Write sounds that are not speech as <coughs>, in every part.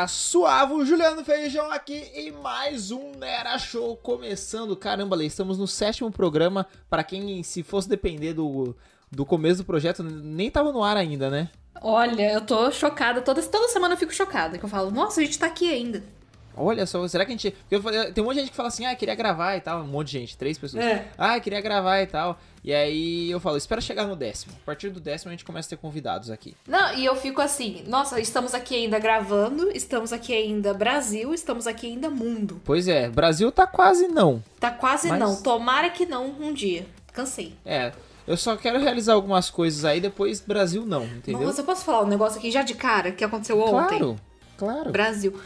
galera, suave, o Juliano Feijão aqui e mais um Nera Show começando. Caramba, Lê, estamos no sétimo programa. Para quem, se fosse depender do, do começo do projeto, nem tava no ar ainda, né? Olha, eu tô chocada. Toda, toda semana eu fico chocada. Que eu falo, nossa, a gente tá aqui ainda. Olha só, será que a gente. Porque eu tem um monte de gente que fala assim, ah, queria gravar e tal. Um monte de gente, três pessoas. É. Ah, queria gravar e tal. E aí eu falo, espera chegar no décimo. A partir do décimo a gente começa a ter convidados aqui. Não, e eu fico assim, nossa, estamos aqui ainda gravando, estamos aqui ainda Brasil, estamos aqui ainda mundo. Pois é, Brasil tá quase não. Tá quase Mas- não. Tomara que não um dia. Cansei. É, eu só quero realizar algumas coisas aí, depois Brasil não, entendeu? Nossa, eu posso falar um negócio aqui já de cara que aconteceu ontem? claro, claro. Brasil.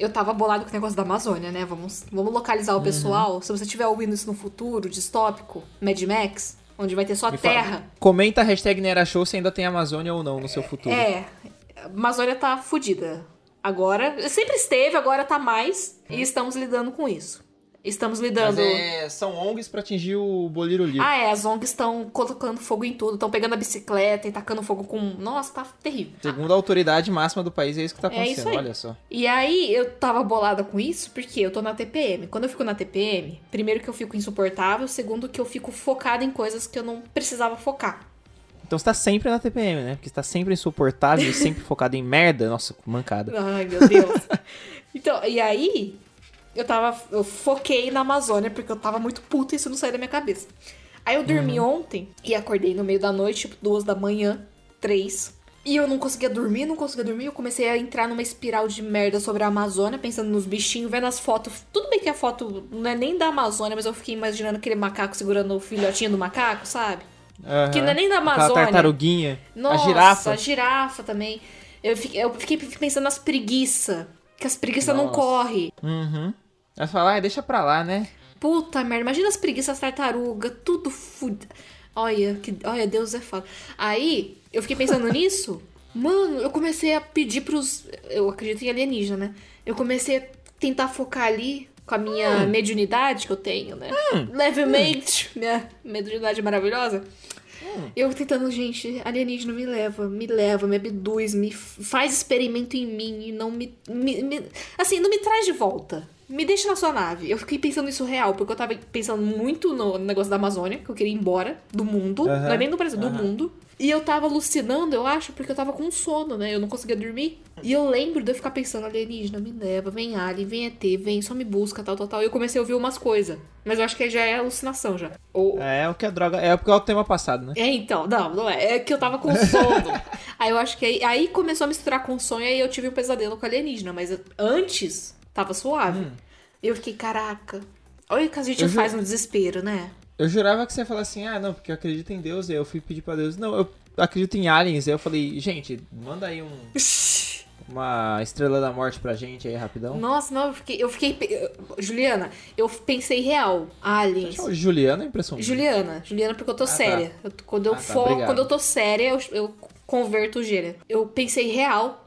Eu tava bolado com o negócio da Amazônia, né? Vamos, vamos localizar Uhum. o pessoal. Se você estiver ouvindo isso no futuro, distópico, Mad Max, onde vai ter só Me fala- terra. Comenta a hashtag Nera Show se ainda tem Amazônia ou não no seu futuro. É, a Amazônia tá fodida. Agora, sempre esteve, agora tá mais. E estamos lidando com isso. Estamos lidando. é, são ONGs pra atingir o Boliro Livre. Ah, é, as ONGs estão colocando fogo em tudo, estão pegando a bicicleta e tacando fogo com. Nossa, tá terrível. Segundo a autoridade máxima do país, é isso que tá É acontecendo, aí. olha só. E aí, eu tava bolada com isso porque eu tô na TPM. Quando eu fico na TPM, primeiro que eu fico insuportável, segundo que eu fico focada em coisas que eu não precisava focar. Então você tá sempre na TPM, né? Porque você tá sempre insuportável e sempre <laughs> focado em merda. Nossa, mancada. Ai, meu Deus. <laughs> então, e aí, eu tava. Eu foquei na Amazônia porque eu tava muito puta e isso não saía da minha cabeça. Aí eu dormi ontem e acordei no meio da noite, tipo, duas da manhã, três. E eu não conseguia dormir, não conseguia dormir. Eu comecei a entrar numa espiral de merda sobre a Amazônia, pensando nos bichinhos, vendo as fotos. Tudo bem que a foto não é nem da Amazônia, mas eu fiquei imaginando aquele macaco segurando o filhotinho do macaco, sabe? Aham. Que não é nem da Amazônia. tartaruguinha. Nossa, a girafa. a girafa também. Eu fiquei, eu fiquei pensando nas preguiças. Que as preguiças não Nossa. correm. Uhum. Aí você fala, ah, deixa pra lá, né? Puta merda, imagina as preguiças tartaruga, tudo fudido. Olha, que, olha, Deus é foda. Aí, eu fiquei pensando <laughs> nisso. Mano, eu comecei a pedir pros. Eu acredito em alienígena, né? Eu comecei a tentar focar ali com a minha mediunidade que eu tenho, né? Levemente, minha mediunidade maravilhosa. Eu tentando, gente, alienígena me leva, me leva, me abduz, me faz experimento em mim e não me, me- me- Assim, não me traz de volta. Me deixa na sua nave. Eu fiquei pensando isso real, porque eu tava pensando muito no negócio da Amazônia, que eu queria ir embora do mundo. Não é nem do Brasil, do aham. mundo. E eu tava alucinando, eu acho, porque eu tava com sono, né? Eu não conseguia dormir. E eu lembro de eu ficar pensando, alienígena, me leva, vem alien, vem ET, vem, só me busca, tal, tal, tal. E eu comecei a ouvir umas coisas. Mas eu acho que já é alucinação já. Ou, É o que a droga. É porque é o tema passado, né? é, então, não, não é. É que eu tava com sono. <laughs> aí eu acho que aí, aí começou a misturar com sonho e aí eu tive um pesadelo com alienígena. Mas antes, tava suave. Eu fiquei, caraca. Olha o que a gente Eu ju- faz no desespero, né? Eu jurava que você ia falar assim, ah, não, porque eu acredito em Deus. E aí eu fui pedir pra Deus, não, eu acredito em aliens. Aí eu falei, gente, manda aí um, <laughs> uma estrela da morte pra gente aí, rapidão. Nossa, não, eu fiquei. Eu fiquei Juliana, eu pensei real. Aliens. Juliana, é impressão. minha. Juliana, Juliana, porque eu tô tá. séria. Eu- quando eu Ah, tá, quando eu tô séria, eu, eu converto o gênero. Eu pensei real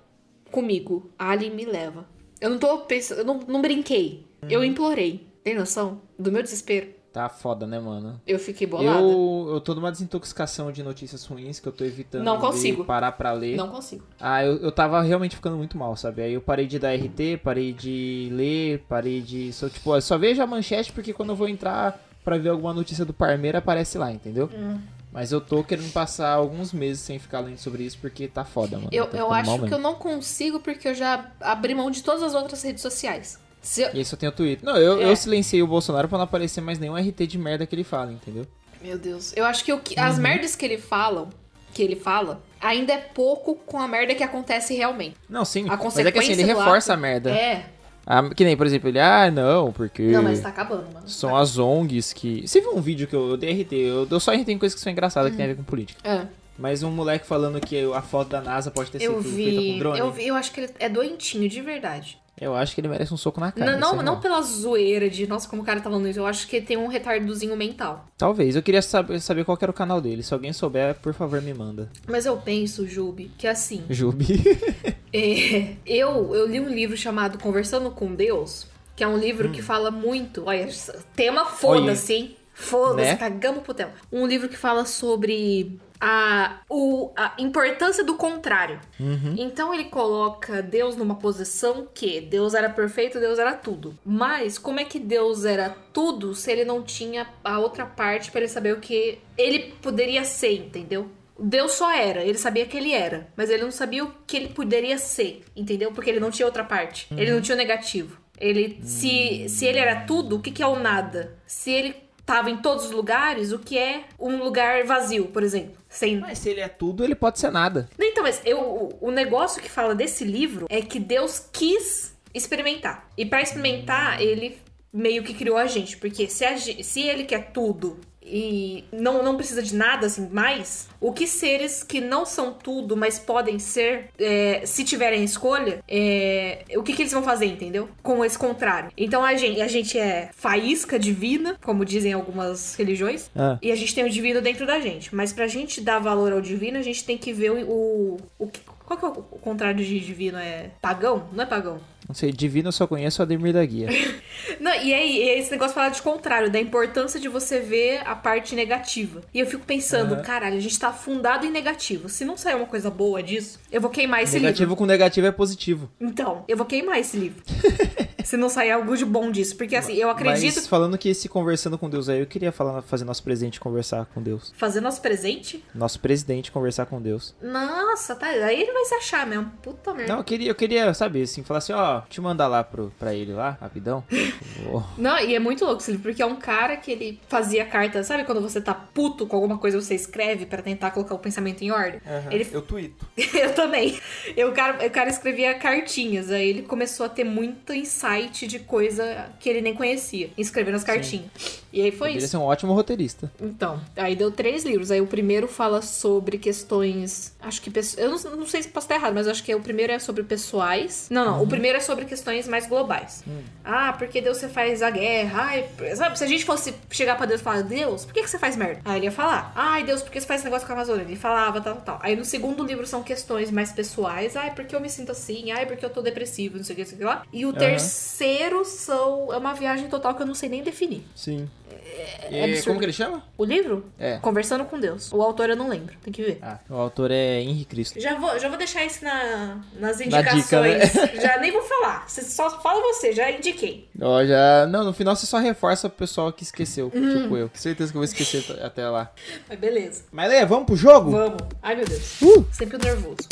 comigo. Alien me leva. Eu não tô pensando, eu não, não brinquei. Uhum. Eu implorei. Tem noção do meu desespero? Tá foda, né, mano? Eu fiquei bolada. Eu, eu tô numa desintoxicação de notícias ruins que eu tô evitando Não consigo. parar pra ler. Não consigo. Ah, eu, eu tava realmente ficando muito mal, sabe? Aí eu parei de dar RT, parei de ler, parei de. Só, tipo, eu só vejo a manchete porque quando eu vou entrar pra ver alguma notícia do Parmeira aparece lá, entendeu? Hum. Mas eu tô querendo passar alguns meses sem ficar lendo sobre isso porque tá foda, mano. Eu, Tá eu acho que eu não consigo porque eu já abri mão de todas as outras redes sociais. Se eu- E aí só tem o Twitter. Não, eu, É. eu silenciei o Bolsonaro pra não aparecer mais nenhum RT de merda que ele fala, entendeu? Meu Deus. Eu acho que, o que Uhum. as merdas que ele falam, que ele fala, ainda é pouco com a merda que acontece realmente. Não, sim. A mas é que assim, consequência ele reforça ato- a merda. É. Ah, que nem, por exemplo, ele, ah, não, porque. Não, mas tá acabando, mano. São as ONGs que. Você viu um vídeo que eu, eu dei RT? Eu dou só RT em coisas que são engraçadas que tem a ver com política. É. Mas um moleque falando que a foto da NASA pode ter Eu sido feita com vi, drone. eu vi, eu acho que ele é doentinho, de verdade. Eu acho que ele merece um soco na cara. não, isso é não, não pela zoeira de, nossa, como o cara tá falando isso. Eu acho que ele tem um retardozinho mental. Talvez. Eu queria saber, saber qual era o canal dele. Se alguém souber, por favor, me manda. Mas eu penso, Jubi, que assim, Jubi. <laughs> é, eu, eu li um livro chamado Conversando com Deus, que é um livro Hum. que fala muito. Olha, tema foda-se? Foda-se, Né? cagamos pro tema. Um livro que fala sobre a, o, a importância do contrário. Uhum. Então ele coloca Deus numa posição que Deus era perfeito, Deus era tudo. Mas como é que Deus era tudo se ele não tinha a outra parte pra ele saber o que ele poderia ser, entendeu? Deus só era, ele sabia que ele era, mas ele não sabia o que ele poderia ser, entendeu? Porque ele não tinha outra parte, ele não tinha o negativo. Ele, se, se ele era tudo, o que, que é o nada? Se ele tava em todos os lugares, o que é um lugar vazio, por exemplo? Sem, Mas se ele é tudo, ele pode ser nada. Então, mas eu, o- o negócio que fala desse livro é que Deus quis experimentar. E pra experimentar, ele meio que criou a gente. Porque se, a se ele quer tudo e não, não precisa de nada assim mais, o que seres que não são tudo, mas podem ser, é, se tiverem escolha, é, o que, que eles vão fazer, entendeu? Com esse contrário. Então a gente, a gente é faísca divina, como dizem algumas religiões, Ah. e a gente tem o divino dentro da gente. Mas pra gente dar valor ao divino, a gente tem que ver o. o, o qual que é o contrário de divino? É pagão? Não é pagão. Não sei, divino eu só conheço o Ademir da Guia. <laughs> Não, e aí, e esse negócio fala de contrário, da importância de você ver a parte negativa. E eu fico pensando, Aham. caralho, a gente tá afundado em negativo. Se não sair uma coisa boa disso, eu vou queimar esse negativo livro. com negativo é positivo. Então, eu vou queimar esse livro. <laughs> Se não sair algo de bom disso. Porque assim, eu acredito. Mas falando que esse conversando com Deus aí, eu queria falar, fazer nosso presidente conversar com Deus. Fazer nosso presente? Nosso presidente conversar com Deus. Nossa, tá. Aí ele vai se achar mesmo. Puta merda. Não, eu queria, eu queria, sabe, assim, falar assim, ó, te mandar lá pro, pra ele lá, rapidão. <laughs> Não, e é muito louco esse livro, porque é um cara que ele fazia carta. Sabe quando você tá puto com alguma coisa você escreve pra tentar colocar o pensamento em ordem? Ele Eu tuito. <laughs> Eu também. Eu, o, cara, o cara escrevia cartinhas, aí ele começou a ter muito insight de coisa que ele nem conhecia, escrevendo as cartinhas. E aí foi Ele isso. ser um ótimo roteirista. Então, aí deu três livros. Aí o primeiro fala sobre questões. Acho que. Eu não, não sei se posso estar errado, mas acho que o primeiro é sobre pessoais. Não, não. O primeiro é sobre questões mais globais. Ah, porque Deus você faz a guerra? Ai, sabe, se a gente fosse chegar pra Deus e falar, Deus, por que, que você faz merda? Aí ele ia falar, ai, Deus, por que você faz esse negócio com a Amazônia? Ele falava, tal, tal. Aí no segundo livro são questões mais pessoais. Ai, porque eu me sinto assim? Ai, porque eu tô depressivo, não sei o que, não sei o que lá. E o terceiro são. É uma viagem total que eu não sei nem definir. Sim. É E absurdo. como que ele chama? O livro? É. Conversando com Deus. O autor eu não lembro, tem que ver. Ah, o autor é Henri Cristo. Já vou, já vou deixar isso na, nas Na indicações. dica, né? <laughs> Já nem vou falar. Você só fala você, já indiquei. Ó, já. Não, no final você só reforça pro pessoal que esqueceu, Uhum. tipo eu. Com certeza que eu vou esquecer até lá. Mas beleza. Mas Lê, vamos pro jogo? Vamos. Ai, meu Deus. Uh! Sempre nervoso.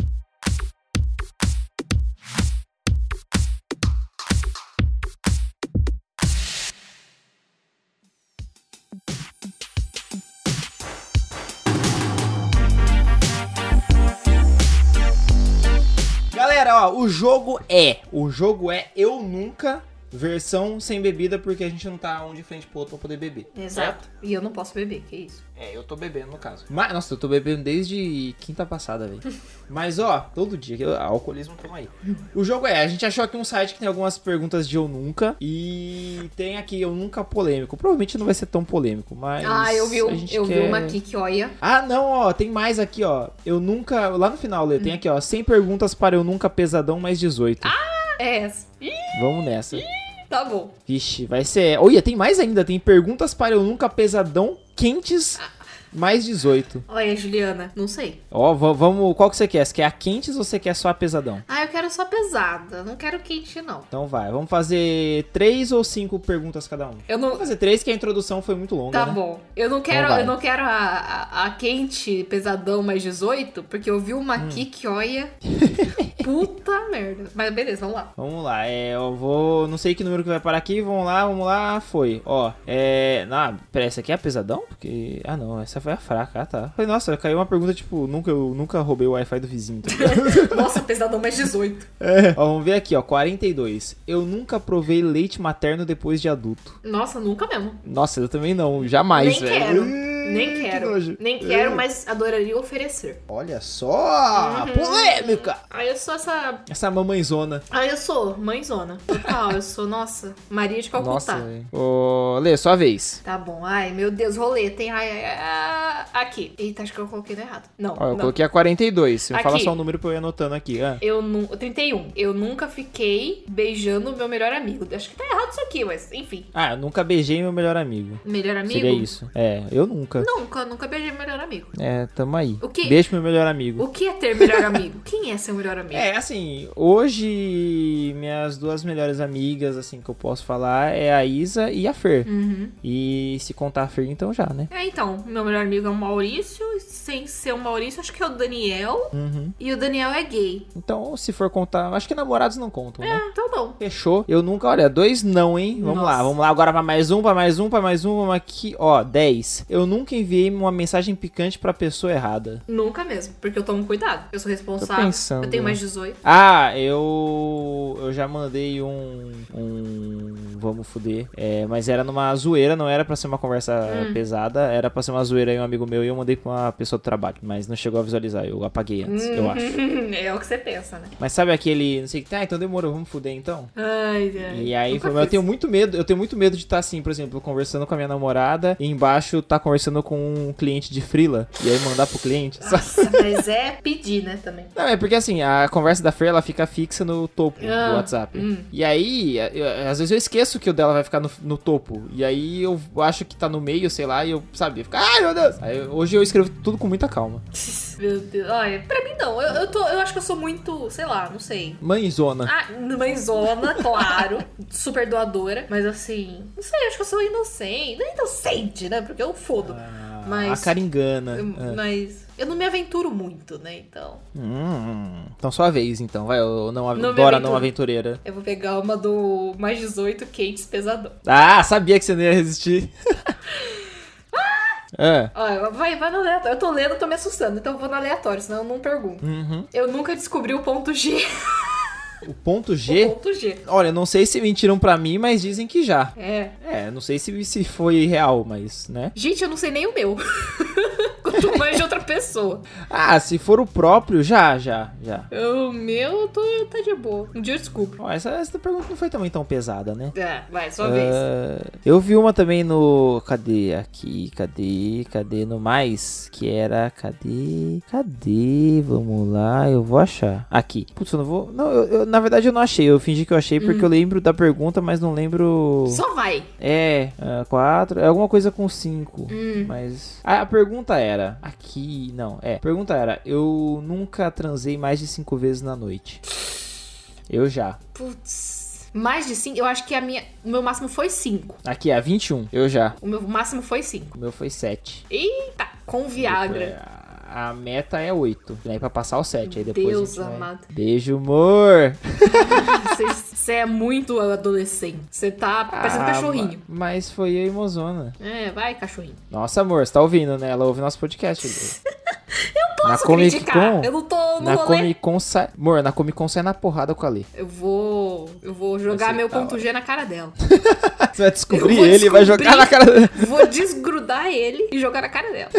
Galera, ó, o jogo é. O jogo é Eu Nunca, versão sem bebida, porque a gente não tá um de frente pro outro pra poder beber. Exato. E eu não posso beber, que isso? É, eu tô bebendo no caso. Mas, nossa, eu tô bebendo desde quinta passada, velho. <laughs> Mas, ó, todo dia, que eu- alcoolismo tamo aí. O jogo é, a gente achou aqui um site que tem algumas perguntas de eu nunca. E tem aqui eu nunca polêmico. Provavelmente não vai ser tão polêmico, mas. ah, eu vi, a gente eu vi quer- uma aqui que, olha. Ah, não, ó, tem mais aqui, ó. Eu nunca. Lá no final, Lê, tem aqui, ó. 100 perguntas para eu nunca pesadão mais 18. É essa. Ih, Vamos nessa. Tá bom. Vixe, vai ser. Olha, tem mais ainda. Tem perguntas para eu nunca pesadão quentes mais 18. Olha, Juliana, não sei. Ó, va- vamos. Qual que você quer? Você quer a quentes ou você quer só a pesadão? Ah, eu quero só pesada. Não quero quente, não. Então vai, vamos fazer três ou cinco perguntas cada um. Eu não. Vamos fazer três, que a introdução foi muito longa. Tá né? bom. Eu não quero, Então vai. eu não quero a, a, a quente pesadão mais 18, porque eu vi uma Hum. aqui que olha. <laughs> Puta merda. Mas beleza, vamos lá. Vamos lá, é, eu vou. Não sei que número que vai parar aqui. Vamos lá, vamos lá. Foi. Ó, é. Ah, pera, essa aqui é a pesadão? Porque. Ah, não, essa foi a fraca. Ah, tá. Falei, nossa, caiu uma pergunta tipo: nunca, eu nunca roubei o Wi-Fi do vizinho. tá? <laughs> Nossa, pesadão mais 18. é. Ó, vamos ver aqui, ó. 42. Eu nunca provei leite materno depois de adulto. Nossa, nunca mesmo. Nossa, eu também não. Jamais, Nem velho. quero. Nem que quero. nojo. Nem quero, mas adoraria oferecer. Olha só! Polêmica! Aí eu sou essa. Essa mamãezona. Aí eu sou mãezona. Total, eu sou, nossa, Maria de Calcutá. Nossa. Ô, Lê, sua vez. Tá bom. Ai, meu Deus, roleta, hein? Ai, ai, ai, ai. Aqui. Eita, acho que eu coloquei no errado. Não, Ó, eu não. coloquei a 42. Você me fala só o número pra eu ir anotando aqui. Ah. Eu nu... 31. Eu nunca fiquei beijando o meu melhor amigo. Acho que tá errado isso aqui, mas enfim. Ah, eu nunca beijei meu melhor amigo. Melhor amigo? Seria isso. É, eu nunca. Nunca, nunca beijei meu melhor amigo. É, tamo aí. O quê? Beijo meu melhor amigo. O que é ter melhor amigo? Quem é seu melhor amigo? É, assim, hoje minhas duas melhores amigas, assim, que eu posso falar é a Isa e a Fer. Uhum. E se contar a Fer, então já, né? É, então, meu melhor amigo é o Maurício. Sem ser o Maurício, acho que é o Daniel. Uhum. E o Daniel é gay. Então, se for contar, acho que namorados não contam, né? É, então não. Fechou. Eu nunca, olha, dois não, hein? Vamos Nossa. lá, vamos lá agora pra mais um, pra mais um, pra mais um, vamos aqui. Ó, 10. Eu nunca enviei uma mensagem picante pra pessoa errada. Nunca mesmo, porque eu tomo cuidado. Eu sou responsável. Tô pensando. Eu tenho mais 18. Ah, eu. Eu já mandei um. Um. Vamos fuder. É, mas era numa zoeira, não era pra ser uma conversa Hum. pesada, era pra ser uma zoeira aí, um amigo meu, e eu mandei pra uma pessoa do trabalho. Mas não chegou a visualizar, eu apaguei antes, eu acho. <laughs> é o que você pensa, né? Mas sabe aquele. Não sei o que. Ah, então demorou, vamos fuder então? Ai, ai. E aí, Nunca foi, eu tenho muito medo, eu tenho muito medo de estar assim, por exemplo, conversando com a minha namorada e embaixo tá conversando com um cliente de frila e aí mandar pro cliente. Nossa, mas é pedir, né, também. Não, é porque assim, a conversa da Fer, ela fica fixa no topo Ah, do WhatsApp. hum. E aí, eu- às vezes eu esqueço que o dela vai ficar no, no topo. E aí eu acho que tá no meio, sei lá, e eu, sabe, fica, ai meu Deus. Aí, hoje eu escrevo tudo com muita calma. <laughs> Meu Deus. Olha, pra mim não. Eu, eu, tô, eu acho que eu sou muito, sei lá, não sei. Mãezona. Ah, mãezona, <laughs> claro. super doadora. Mas assim, não sei, acho que eu sou inocente. Não é inocente, né? Porque eu fodo. Ah, mas- A cara engana. Eu- Ah. Mas eu não me aventuro muito, né? Então. Hum, então sua vez, então. Vai, eu não, Não Dora aventuro. não aventureira. Eu vou pegar uma do mais 18 quentes pesadão. Ah, sabia que você não ia resistir. <laughs> ah. Olha, vai, vai no aleatório. Eu tô lendo, tô me assustando, então eu vou no aleatório, senão eu não pergunto. Uhum. Eu nunca descobri o ponto G. O ponto <laughs> O G. ponto G. Olha, não sei se mentiram pra mim, mas dizem que já. É. É, não sei se, se foi real, mas, né? Gente, eu não sei nem o meu. <laughs> Quanto mais de outra pessoa. Ah, se for o próprio, já, já, já. O meu, tô, tá de boa. Um dia eu desculpo. Ó, essa, essa pergunta não foi também tão pesada, né? É, vai, sua vez. Ah, eu vi uma também no. Cadê? Aqui, cadê? Cadê? No mais? Que era. Cadê? Cadê? Vamos lá, eu vou achar. Aqui. Putz, eu não vou. Não, eu, eu- na verdade eu não achei. Eu fingi que eu achei porque eu lembro da pergunta, mas não lembro. Só vai. É, ah, quatro. É alguma coisa com cinco. Hum. Mas. A, a pergunta era. Aqui. Não, é. Pergunta era: Eu nunca transei mais de cinco vezes na noite. Eu já. Putz. Mais de 5? Eu acho que a minha. O meu máximo foi 5. Aqui, é 21. Eu já. O meu máximo foi 5. O meu foi 7. Eita, com Viagra. A, meta é 8. Aí pra passar o 7. Aí depois. Deus a gente vai- amado. Beijo, amor. <laughs> Você é muito adolescente. Você tá parecendo Ah, cachorrinho. ma- Mas foi a Mozona. É, vai, cachorrinho. Nossa, amor, você tá ouvindo, né? Ela ouve nosso podcast. <laughs> eu Posso Comic criticar? Con? Eu não tô no Na rolê. Comic Con sai. Amor, na Comic Con sai na porrada com a Lê. Eu vou. Eu vou jogar meu ponto. G na cara dela. <laughs> Você vai descobrir Eu ele e vai descobrir. jogar na cara dele. Vou desgrudar ele e jogar na cara dela.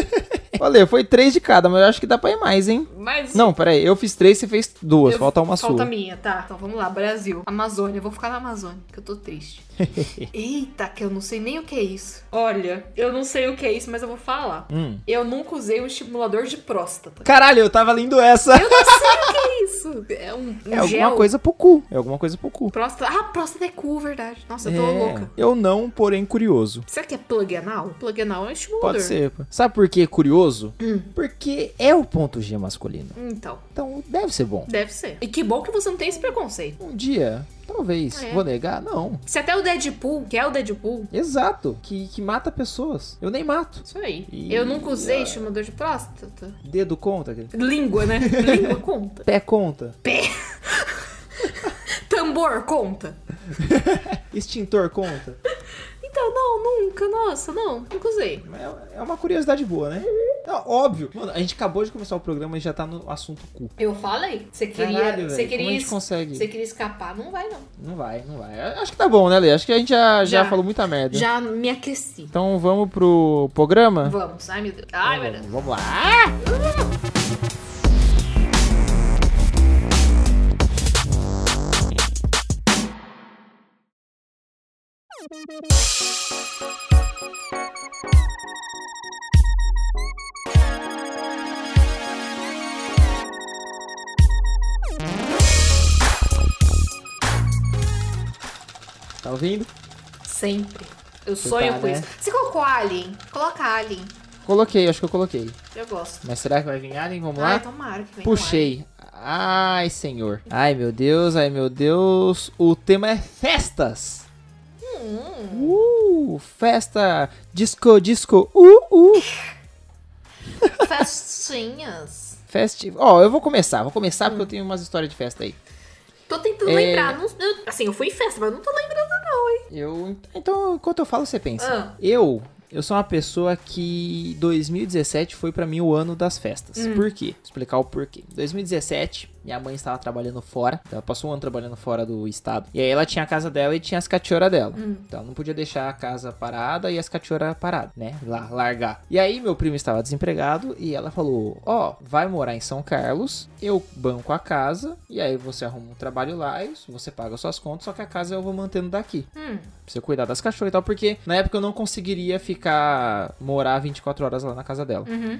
Olha, foi três de cada, mas eu acho que dá pra ir mais, hein? Mas. Não, peraí, eu fiz três, você fez duas, eu- falta uma Falta sua. minha, tá. Então vamos lá, Brasil. Amazônia. Eu vou ficar na Amazônia, que eu tô triste. <laughs> Eita, que eu não sei nem o que é isso. Olha, eu não sei o que é isso, mas eu vou falar. Hum. Eu nunca usei um estimulador de próstata. Caralho, eu tava lendo essa. Eu não sei o que é isso. É um, <laughs> um É alguma gel. coisa pro cu. É alguma coisa pro cu. Próstata. Ah, próstata é cu, verdade. Nossa, eu tô É, louca. Eu não, porém curioso. Será que é plug anal? Plug anal é um estimulador. Pode ser. Sabe por que curioso? Hum. Porque é o ponto G masculino. Então, Então deve ser bom. deve ser. E que bom que você não tem esse preconceito. Um dia, talvez. Ah, é? Vou negar? Não. Se até o Deadpool, que é o Deadpool, Exato. Que, que mata pessoas. Eu nem mato. isso aí. E- Eu nunca usei ah. estimulador de próstata. Dedo conta. Língua, né? <laughs> Língua conta. Pé conta. Pé. <laughs> Tambor conta. Extintor conta. Então, não, nunca. Nossa, não. Nunca usei. É- É uma curiosidade boa, né? Não, óbvio. Mano, a gente acabou de começar o programa e já tá no assunto cu. Eu falei. Você queria. Caralho, você queria. Como a gente consegue? Você queria escapar? Não vai, não. Não vai, não vai. Acho que tá bom, né, Lê? Acho que a gente já, já. Já. falou muita merda. Já me aqueci. Então vamos pro programa? Vamos. Ai, meu Deus. Ai, meu Deus. Vamos lá. Tá ouvindo? Sempre. Eu Você sonho tá, com né? isso. Você colocou Alien? Coloca Alien. Coloquei, acho que eu coloquei. Eu gosto. Mas será que vai vir Alien? Vamos Ai, lá? tomara que venha Puxei. Ai, senhor. Ai, meu Deus, ai, meu Deus. O tema é festas. Uh, festa, disco, disco, uh, uh. <laughs> <laughs> Festinhas. Festi... Ó, eu vou começar, vou começar porque eu tenho umas histórias de festa aí. Tô tentando É. lembrar. não- eu- assim, eu fui em festa, mas não tô lembrando? Eu, então, enquanto eu falo, você pensa. Ah. Eu, eu sou uma pessoa que 2017 foi pra mim o ano das festas. Hum. Por quê? Vou explicar o porquê. 2017, minha mãe estava trabalhando fora. Ela passou um ano trabalhando fora do estado. E aí ela tinha a casa dela e tinha as cachorras dela. Hum. Então ela não podia deixar a casa parada e as cachorras paradas, né? Lá, largar. E aí meu primo estava desempregado e ela falou: Ó, vai morar em São Carlos, eu banco a casa e aí você arruma um trabalho lá e você paga suas contas, só que a casa eu vou mantendo daqui. Hum. Pra você cuidar das cachorras e tal, porque na época eu não conseguiria ficar, morar 24 horas lá na casa dela. Uhum.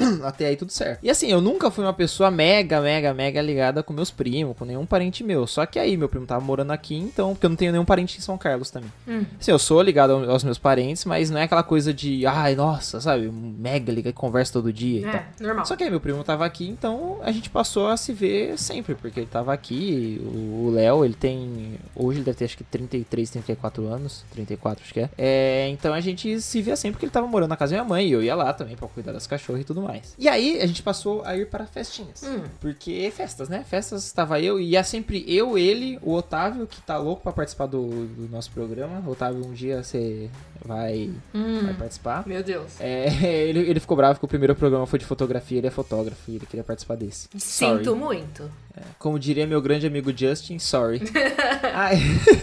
<coughs> Até aí tudo certo. E assim, eu nunca fui uma pessoa mega, mega, mega ligada com meus primos, com nenhum parente meu. Só que aí meu primo tava morando aqui, então, porque eu não tenho nenhum parente em São Carlos também. Hum. Assim, eu sou ligado ao- aos meus parentes, mas não é aquela coisa de, ai, nossa, sabe, mega ligado, conversa todo dia e tal. É, normal. Só que aí meu primo tava aqui, então a gente passou a se ver sempre, porque ele tava aqui. O Léo, ele tem. Hoje ele deve ter acho que 33, 34 anos. 34, acho que é. é. Então a gente se via sempre porque ele tava morando na casa da minha mãe e eu ia lá também pra cuidar das cachorras e tudo mais. E aí a gente passou a ir para festinhas. Hum. Porque festas, né? Festas tava eu e ia sempre eu, ele, o Otávio, que tá louco pra participar do, do nosso programa. Otávio, um dia você vai, vai Hum. participar. Meu Deus. É, <laughs> ele, ele ficou bravo que o primeiro programa foi de fotografia, ele é fotógrafo e ele queria participar desse. Sorry. Sinto muito. Como diria meu grande amigo Justin, sorry. <laughs> Aí,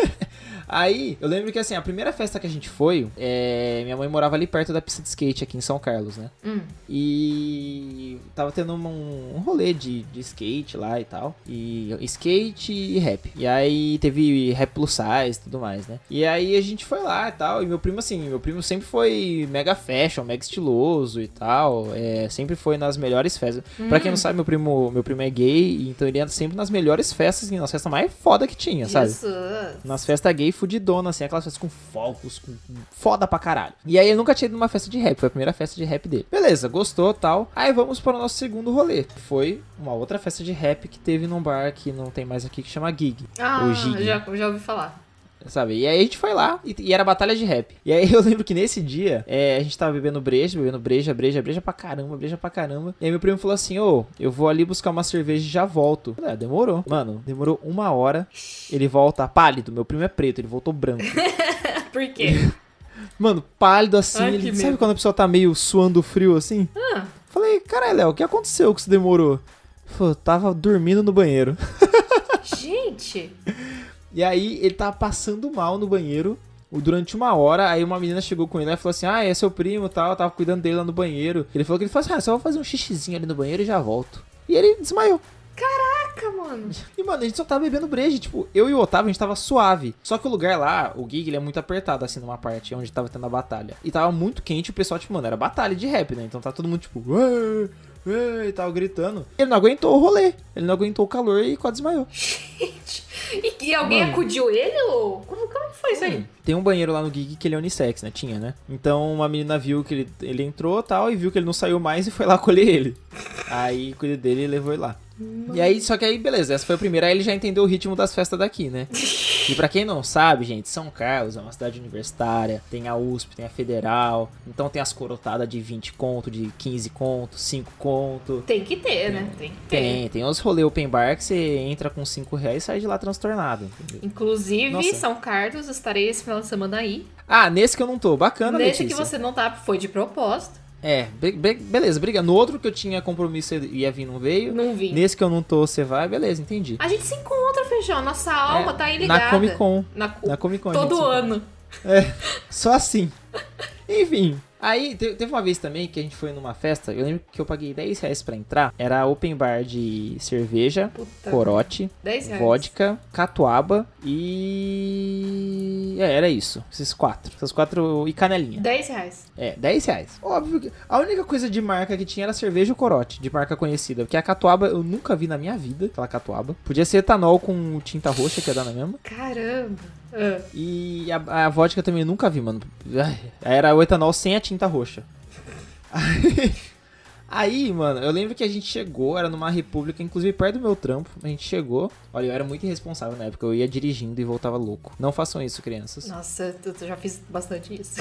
<laughs> aí, eu lembro que assim, a primeira festa que a gente foi, é, minha mãe morava ali perto da pista de skate aqui em São Carlos, né? Hum. E tava tendo um, um rolê de, de skate lá e tal. E skate e rap. E aí teve rap plus size e tudo mais, né? E aí a gente foi lá e tal. E meu primo, assim, meu primo sempre foi mega fashion, mega estiloso e tal. É, sempre foi nas melhores festas. Pra quem não sabe, meu primo, meu primo é gay, então ele anda sempre nas melhores festas, nas festas mais foda que tinha, sabe? Jesus. Nas festas gay fudidona, assim, aquelas festas com fogos, com foda pra caralho. E aí ele nunca tinha ido numa festa de rap, foi a primeira festa de rap dele. Beleza, gostou tal. Aí vamos para o nosso segundo rolê. Foi uma outra festa de rap que teve num bar que não tem mais aqui, que chama Gig. Ah, já, já ouvi falar. Sabe? E aí a gente foi lá e, e era batalha de rap. E aí <laughs> eu lembro que nesse dia, é, a gente tava bebendo breja, bebendo breja, breja, breja pra caramba, breja pra caramba. E aí meu primo falou assim, ô, eu vou ali buscar uma cerveja e já volto. Falei, ah, demorou. Mano, demorou uma hora. Ele volta pálido, meu primo é preto, ele voltou branco. <laughs> Por quê? <laughs> Mano, pálido assim, Ai, ele, sabe quando a pessoa tá meio suando frio assim? Ah, Falei, caralho, Léo, o que aconteceu que você demorou? Falou, tava dormindo no banheiro. gente. E aí ele tava passando mal no banheiro durante uma hora. Aí uma menina chegou com ele e falou assim: Ah, é seu primo e tal. Eu tava cuidando dele lá no banheiro. Ele falou que ele falou assim: Ah, só vou fazer um xixizinho ali no banheiro e já volto. E ele desmaiou. Caraca, mano. E, mano, a gente só tava bebendo breja. Tipo, eu e o Otávio, a gente tava suave. Só que o lugar lá, o gig, ele é muito apertado, assim, numa parte onde tava tendo a batalha. E tava muito quente. O pessoal, tipo, mano, era batalha de rap, né? Então tá todo mundo, tipo, ué, e tal, gritando. Ele não aguentou o rolê. Ele não aguentou o calor e quase desmaiou. Gente. E, e alguém Mano. acudiu ele ou. Como, como que foi isso aí? Tem um banheiro lá no gig que ele é unissex, né? Tinha, né? Então uma menina viu que ele, ele entrou tal e viu que ele não saiu mais e foi lá colher ele. Aí cuidou dele e levou ele lá. E aí, só que aí, beleza, essa foi a primeira, aí ele já entendeu o ritmo das festas daqui, né? <laughs> E pra quem não sabe, gente, São Carlos é uma cidade universitária, tem a USP, tem a Federal, então tem as corotadas de 20 conto, de 15 conto, 5 conto. Tem que ter, né? Tem que ter. Tem, tem os rolê open bar que você entra com 5 reais e sai de lá transtornado, entendeu? Inclusive, Nossa. São Carlos, estarei esse final de semana aí. Ah, nesse que eu não tô, bacana, Nesse que Letícia. você não tá, foi de propósito. É, be- be- beleza, briga. No outro que eu tinha compromisso, você ia vir, não veio. Não vi. Nesse que eu não tô, você vai, beleza, entendi. A gente se encontra, Feijão. Nossa alma É, tá aí ligada. Na Comic Con. Na, Na Comic Con. Todo ano. Só assim. Enfim. Aí te- teve uma vez também que a gente foi numa festa. Eu lembro que eu paguei 10 reais pra entrar. Era open bar de cerveja, Puta. corote, 10 reais. vodka, catuaba e. É, era isso. Esses quatro. Essas quatro e canelinha. 10 reais. É, 10 reais. Óbvio que a única coisa de marca que tinha era cerveja e corote, de marca conhecida. Porque a catuaba eu nunca vi na minha vida, aquela catuaba. Podia ser etanol com tinta roxa, que ia dar na mesma. Caramba. Ah. E a, a vodka também eu nunca vi, mano. Era o etanol sem a tinta roxa. Aí, aí, mano, eu lembro que a gente chegou, era numa república, inclusive perto do meu trampo. A gente chegou. Olha, eu era muito irresponsável na época, eu ia dirigindo e voltava louco. Não façam isso, crianças. Nossa, eu já fiz bastante isso.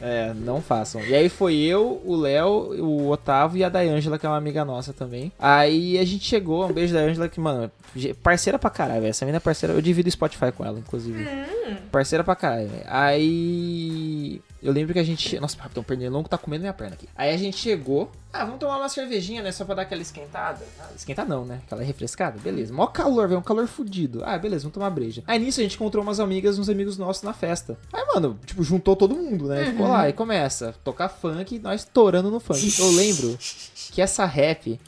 É, não façam. E aí foi eu, o Léo, o Otávio e a Dayângela, que é uma amiga nossa também. Aí a gente chegou, um beijo da Ângela, que, mano, parceira pra caralho, velho. Essa menina é parceira. Eu divido o Spotify com ela, inclusive. Parceira pra caralho, velho. Aí. Eu lembro que a gente. Nossa, tô perdendo longo, tá comendo minha perna aqui. Aí a gente chegou. Ah, vamos tomar uma cervejinha, né? Só pra dar aquela esquentada. Ah, esquentar não, né? Aquela refrescada. Beleza. Mó calor, velho. Um calor fudido. Ah, beleza, vamos tomar breja. Aí nisso a gente encontrou umas amigas, uns amigos nossos na festa. Aí, mano, tipo, juntou todo mundo, né? Ficou lá e começa a tocar funk, nós estourando no funk. Eu lembro que essa rap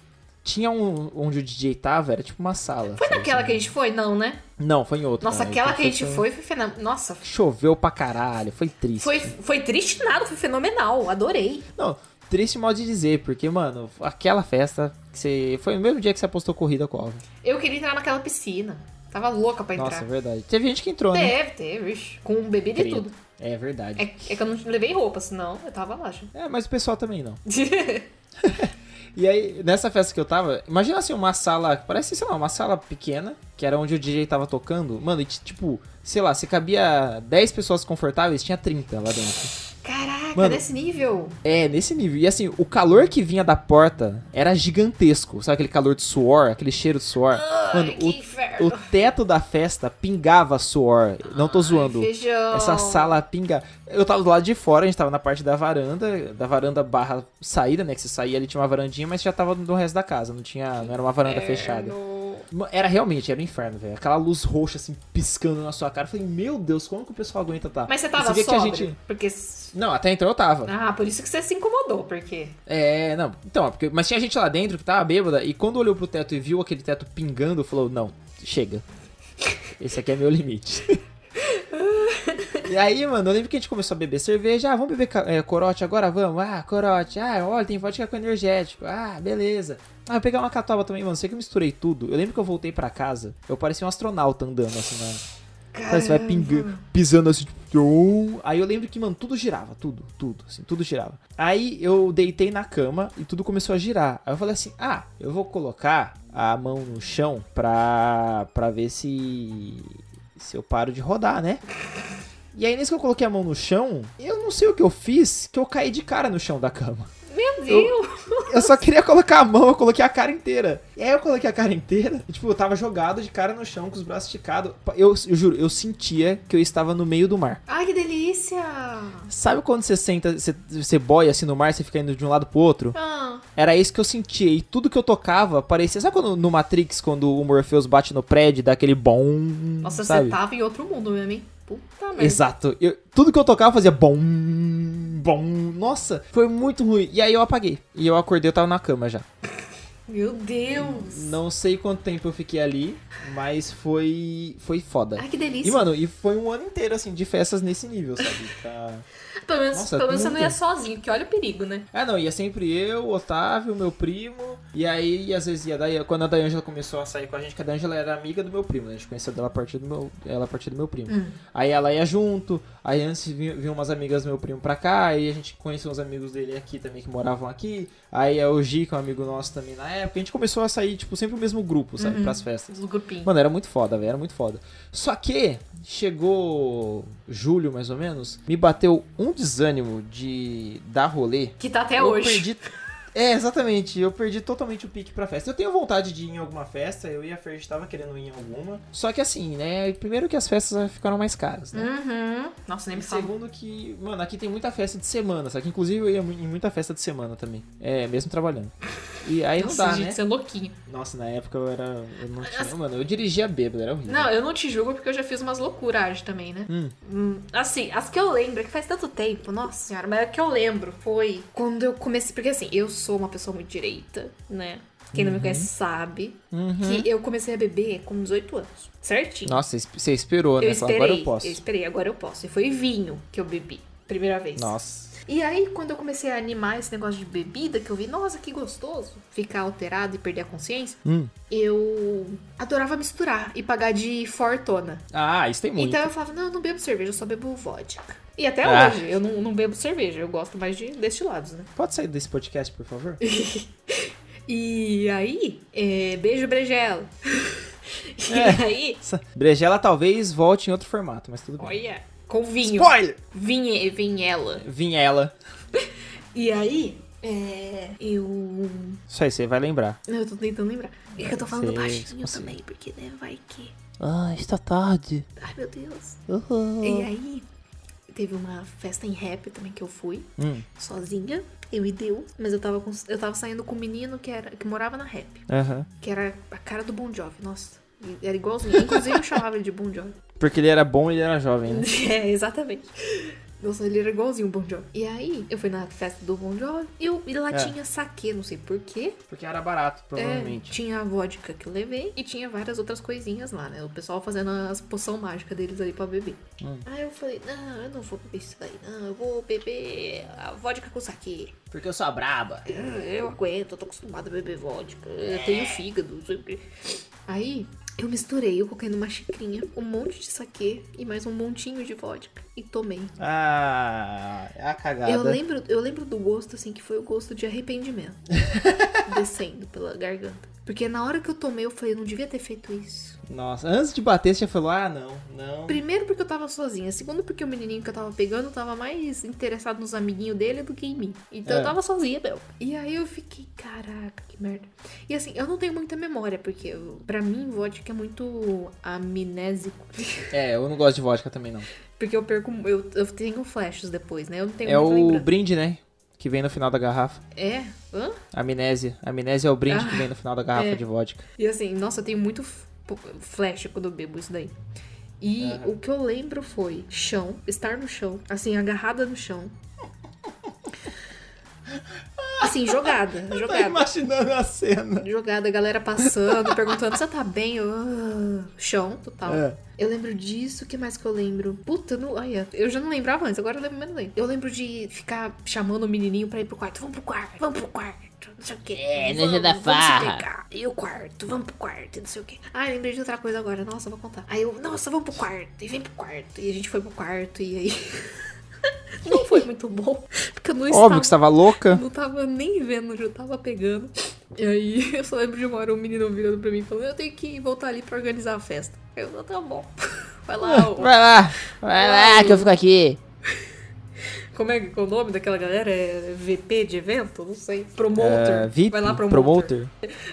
tinha um. Onde o DJ tava, era tipo uma sala. Foi sabe, naquela assim? que a gente foi? Não, né? Não, foi em outra. Nossa, né? aquela que a gente foi foi fenomenal. Nossa, Choveu pra caralho, foi triste. foi, foi triste nada, foi fenomenal. Adorei. Não, triste modo de dizer, porque, mano, aquela festa que você. Foi o mesmo dia que você apostou corrida com a Alva. Eu queria entrar naquela piscina. Tava louca pra entrar. Nossa, é verdade. Teve gente que entrou, né? Teve, teve, com bebida e tudo. É verdade. É, é que eu não levei roupa, senão eu tava lá já. É, mas o pessoal também não. <laughs> E aí, nessa festa que eu tava, imagina assim, uma sala, parece, sei lá, uma sala pequena, que era onde o DJ tava tocando. Mano, e tipo, sei lá, se cabia 10 pessoas confortáveis, tinha 30 lá dentro. Caraca, Mano. nesse nível. É, nesse nível. E assim, o calor que vinha da porta era gigantesco. Sabe aquele calor de suor, aquele cheiro de suor? Mano, Ai, que o. o teto da festa pingava suor. Não tô zoando. Ai, feijão. Essa sala pinga. Eu tava do lado de fora, a gente tava na parte da varanda, da varanda barra saída, né? Que você saía ali tinha uma varandinha, mas já tava no resto da casa, não tinha, não era uma varanda fechada. Inferno. Era realmente, era um inferno, velho. Aquela luz roxa assim piscando na sua cara. Eu falei, meu Deus, como que o pessoal aguenta tá? Mas você tava que a gente Porque... Não, até então eu tava. Ah, por isso que você se incomodou, porque... É, não, então, é porque, mas tinha gente lá dentro que tava bêbada e quando olhou pro teto e viu aquele teto pingando, falou: Não, chega. Esse aqui é meu limite. <laughs> e aí, mano, eu lembro que a gente começou a beber cerveja. Ah, vamos beber é, corote agora? Vamos. Ah, corote. Ah, olha, tem vodka com energético. Ah, beleza. Ah, eu pegar uma catuaba também, mano. Sei que eu misturei tudo. Eu lembro que eu voltei pra casa. Eu parecia um astronauta andando assim na. Sabe, você vai pingando, pisando assim, tipo. Aí eu lembro que, mano, tudo girava, tudo, tudo, assim, tudo girava. Aí eu deitei na cama e tudo começou a girar. Aí eu falei assim, ah, eu vou colocar a mão no chão pra, pra ver se, se eu paro de rodar, né? E aí, nesse que eu coloquei a mão no chão, eu não sei o que eu fiz, que eu caí de cara no chão da cama. Meu Deus! Eu só queria colocar a mão, eu coloquei a cara inteira. E aí eu coloquei a cara inteira, e, tipo, eu tava jogado de cara no chão, com os braços esticados. Eu, eu juro, eu sentia que eu estava no meio do mar. Ai, que delícia! Sabe quando você senta, você, você boia assim no mar, você fica indo de um lado pro outro? Ah, Era isso que eu sentia. E tudo que eu tocava parecia. Sabe quando no Matrix, quando o Morpheus bate no prédio, dá aquele bom. nossa, sabe? você tava em outro mundo mesmo, hein? Puta merda. Exato. Eu- tudo que eu tocava fazia bom, bom. Nossa, foi muito ruim. E aí eu apaguei. E eu acordei, eu tava na cama já. Meu Deus! Não sei quanto tempo eu fiquei ali, mas foi foi foda. Ai, que delícia. E, mano, e foi um ano inteiro, assim, de festas nesse nível, sabe? <laughs> Pra... pelo menos, nossa, pelo menos você não ia sozinho, porque olha o perigo, né? Ah, não, ia sempre eu, o Otávio, meu primo, e aí, às vezes, ia daí, quando a Dayângela começou a sair com a gente, que a Dayângela era amiga do meu primo, né? A gente conheceu dela a partir do meu, ela a partir do meu primo. Hum. Aí ela ia junto, aí antes vinham vinham umas amigas do meu primo pra cá, aí a gente conheceu uns amigos dele aqui também, que moravam aqui, aí é o Gi, que é um amigo nosso também na época, a gente começou a sair, tipo, sempre o mesmo grupo, sabe, Uhum. pras festas. Do grupinho. Mano, era muito foda, velho, era muito foda. Só que chegou julho, mais ou menos, me bateu um desânimo de dar rolê. Que tá até eu hoje. perdi. <laughs> É, exatamente. Eu perdi totalmente o pique pra festa. Eu tenho vontade de ir em alguma festa, eu e a Fer tava querendo ir em alguma. Só que assim, né? Primeiro que as festas ficaram mais caras, né? Uhum. Nossa, nem me fala. segundo que, mano, aqui tem muita festa de semana, sabe? Inclusive eu ia em muita festa de semana também. É, mesmo trabalhando. E aí não Nossa, dá, gente, né? você é louquinho. Nossa, na época eu era. Eu não tinha. Mano, eu dirigia bêbado, era horrível. Não, eu não te julgo porque eu já fiz umas loucuragens também, né? Hum. Hum, assim, as que eu lembro, é que faz tanto tempo, nossa senhora, mas a que eu lembro foi quando eu comecei. Porque assim, eu sou uma pessoa muito direita, né? Quem não me conhece sabe Uhum. que eu comecei a beber com 18 anos. Certinho. Nossa, você- esperou, né? eu Falou, esperei. agora eu posso. Eu esperei, agora eu posso. E foi vinho que eu bebi. Primeira vez. Nossa. E aí, quando eu comecei a animar esse negócio de bebida, que eu vi, nossa, que gostoso ficar alterado e perder a consciência, Hum. eu adorava misturar e pagar de fortona. Ah, isso tem muito. Então eu falava, não, eu não bebo cerveja, eu só bebo vodka. E até Ah. hoje, eu não, não bebo cerveja, eu gosto mais de destilados, né? Pode sair desse podcast, por favor? <laughs> E aí, é, beijo, Brejela. <laughs> E É. aí, Brejela talvez volte em outro formato, mas tudo bem. olha, com vinho. Spoiler! Vinhe, vinhela. Vinhela. <laughs> E aí, é, eu... Isso aí, você vai lembrar. Não, eu tô tentando lembrar. É que eu tô falando Sei, baixinho também, porque né, vai que... Ah, está tarde. Ai, meu Deus. Uhum. E aí, teve uma festa em rap também que eu fui, Hum, sozinha. Eu e Deus, mas eu tava, com- eu tava saindo com um menino que, era, que morava na rap. aham. Que era a cara do Bon Jovi, nossa. Era igualzinho. Inclusive eu chamava ele de Bon Jovi. Porque ele era bom e ele era jovem, né? <laughs> É, exatamente. Nossa, ele era igualzinho o Bon Jovi. E aí, eu fui na festa do Bon Jovi e, eu, e lá É. tinha saque, não sei porquê. Porque era barato, É, provavelmente. tinha a vodka que eu levei e tinha várias outras coisinhas lá, né? O pessoal fazendo as poção mágica deles ali pra beber. Hum. Aí eu falei, não, eu não vou beber isso daí, não. Eu vou beber a vodka com saque. Porque eu sou a braba. Eu, eu aguento, eu tô acostumada a beber vodka. Eu tenho fígado, não sei o quê. Aí, eu misturei, eu coloquei numa xicrinha um monte de saquê e mais um montinho de vodka. E tomei. Ah, é a cagada. Eu lembro, eu lembro do gosto, assim, que foi o gosto de arrependimento. <laughs> descendo pela garganta. Porque na hora que eu tomei, eu falei, eu não devia ter feito isso. Nossa, antes de bater, você já falou, ah, não, não. Primeiro porque eu tava sozinha. Segundo porque o menininho que eu tava pegando tava mais interessado nos amiguinhos dele do que em mim. Então É. eu tava sozinha, meu. E aí eu fiquei, caraca, que merda. E assim, eu não tenho muita memória, porque eu, pra mim, vodka é muito amnésico. <laughs> É, eu não gosto de vodka também, não. porque eu perco, eu, eu tenho flashes depois, né? Eu não tenho É o lembrança. brinde, né? Que vem no final da garrafa. É? Hã? Amnésia. Amnésia é o brinde Ah, que vem no final da garrafa é. de vodka. E assim, nossa, eu tenho muito flash quando eu bebo isso daí. E Aham. o que eu lembro foi chão, estar no chão, assim, agarrada no chão. Assim, jogada, <laughs> jogada. imaginando a cena. Jogada, a galera passando, perguntando, você tá bem? Eu, "Ah", chão, total. É. Eu lembro disso, o que mais que eu lembro? Puta, não, olha, eu já não lembrava antes, agora eu lembro menos lembro. Eu lembro de ficar chamando o menininho pra ir pro quarto. Vamos pro quarto, vamos pro quarto, não sei o quê. É, vamos, da farra. pegar. E o quarto, vamos pro quarto, não sei o quê. Ah, lembrei de outra coisa agora, nossa, vou contar. Aí eu, nossa, vamos pro quarto, e vem pro quarto. E a gente foi pro quarto, e aí... <laughs> não foi muito bom, porque eu não estava... Óbvio que você tava louca. Não tava nem vendo onde eu tava pegando. E aí <laughs> eu só lembro de uma hora um menino virando pra mim falando, eu tenho que voltar ali pra organizar a festa. Eu, "Não, tá bom. <laughs> Vai lá, ô- Vai lá, vai lá que eu fico aqui. Como é que é o nome daquela galera? É VP de evento? Não sei. Promoter. É, VIP, Vai lá, promoter.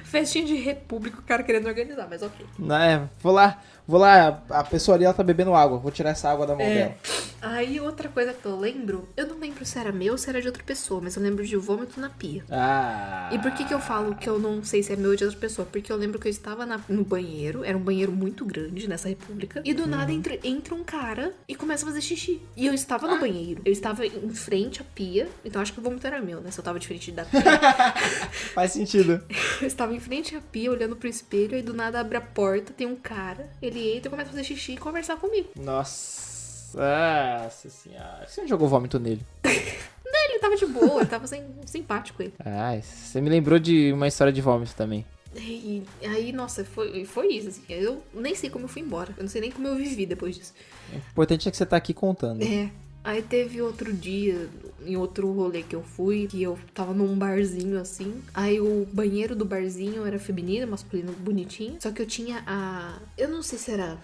Festinha de república, o cara querendo organizar, mas ok. É, vou lá, vou lá, a pessoa ali ela tá bebendo água, vou tirar essa água da mão É. dela. Aí outra coisa que eu lembro, eu não lembro se era meu ou se era de outra pessoa, mas eu lembro de vômito na pia. Ah. E por que que eu falo que eu não sei se é meu ou de outra pessoa? Porque eu lembro que eu estava na- no banheiro, era um banheiro muito grande nessa república, e do nada entra, entra um cara e começa a fazer xixi. E eu estava no banheiro, eu estava em frente à pia, então acho que o vômito era meu, né? Se eu estava de frente da pia. <laughs> Faz sentido. <laughs> eu estava em frente à pia, olhando pro espelho, e do nada abre a porta, tem um cara, ele entra, começa a fazer xixi e conversar comigo. Nossa. Nossa senhora. Você não jogou vômito nele? <laughs> Ele tava de boa, ele tava sem, simpático ele. Ai, você me lembrou de uma história de vômito também. E aí, nossa, foi, foi isso, assim. Eu nem sei como eu fui embora. Eu não sei nem como eu vivi depois disso. O importante é que você tá aqui contando. É. Aí teve outro dia, em outro rolê que eu fui, que eu tava num barzinho assim. Aí o banheiro do barzinho era feminino, masculino, bonitinho. Só que eu tinha a. Eu não sei se era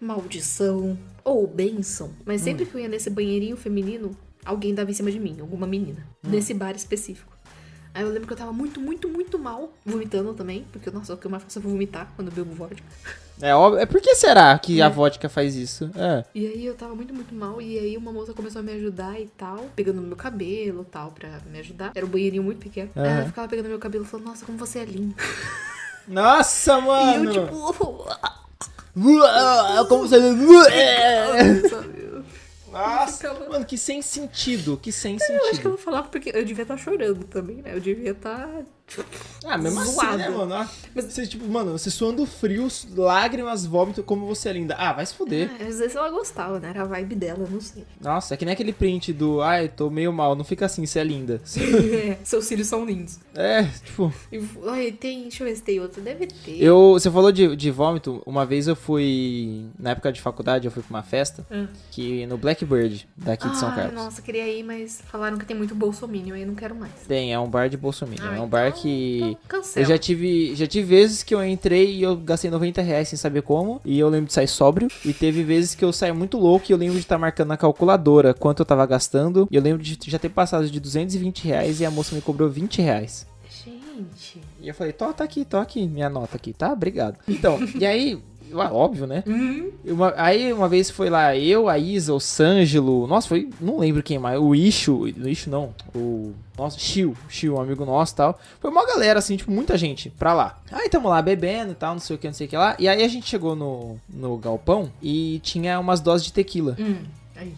maldição ou bênção, mas sempre que eu ia nesse banheirinho feminino, alguém dava em cima de mim, alguma menina. Nesse bar específico. Aí eu lembro que eu tava muito, muito, muito mal, vomitando também, porque, nossa, o que eu mais faço é vomitar quando eu bebo vodka. É óbvio. É por que será que a É. vodka faz isso? É. E aí eu tava muito, muito mal, e aí uma moça começou a me ajudar e tal, pegando meu cabelo e tal, pra me ajudar. Era um banheirinho muito pequeno. Aí ela ficava pegando meu cabelo e falando, nossa, como você é linda. <laughs> Nossa, mano! E eu, tipo, <laughs> Como você. Nossa, Ficava- mano, que sem sentido, que sem Eu acho que sentido. ela falava porque eu devia estar chorando também, né? Eu devia estar. Ah, mesmo assim, zoada. né, mano? Ah, Mas- Você, tipo, mano, você suando frio, lágrimas, vômito, como você é linda. Ah, vai se fuder. Ah, às vezes ela gostava, né? Era a vibe dela, não sei. Nossa, é que nem aquele print do, ai, tô meio mal, não fica assim, você é linda. <laughs> É, seus cílios são lindos. É, tipo, E, olha, tem. Deixa eu ver se tem outro. Deve ter. eu, você falou de, de vômito, uma vez eu fui, na época de faculdade, eu fui pra uma festa, Ah. que no Blackbird, daqui de São Ai, Carlos. nossa, queria ir, mas falaram que tem muito bolsominion aí eu não quero mais. Tem, é um bar de Bolsonaro. Ah, é um bar então- que. cancela. Eu já tive, já tive vezes que eu entrei e eu gastei 90 reais sem saber como. E eu lembro de sair sóbrio. E teve vezes que eu saí muito louco e eu lembro de estar marcando na calculadora quanto eu tava gastando. E eu lembro de já ter passado de 220 reais e a moça me cobrou 20 reais. Gente. E eu falei, tô, tá aqui, tô aqui, minha nota aqui, tá? Obrigado. Então, e aí, óbvio, né? Hum, Uma- aí uma vez foi lá eu, a Isa, o Sângelo, nossa, foi, não lembro quem mais, o Isho, o Isho não, o, nossa, Shio, Shio, um amigo nosso e tal. Foi uma galera, assim, tipo, muita gente pra lá. Aí tamo lá bebendo e tal, não sei o que, não sei o que lá. E aí a gente chegou no, no galpão e tinha umas doses de tequila. hum. Ai.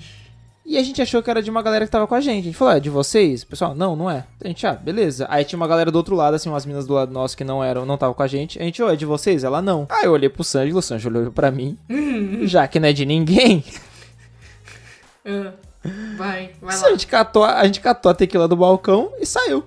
E a gente achou que era de uma galera que tava com a gente. A gente falou, é de vocês? Pessoal, não, não é. A gente, ah, beleza. Aí tinha uma galera do outro lado, assim, umas minas do lado nosso que não eram, não estavam com a gente. A gente, ô, é de vocês? Ela, não. Aí eu olhei pro Sângelo, o Sângelo olhou pra mim. <laughs> Já que não é de ninguém, <laughs> Ah, vai, vai a lá. gente, catou, a gente catou a tequila do balcão e saiu.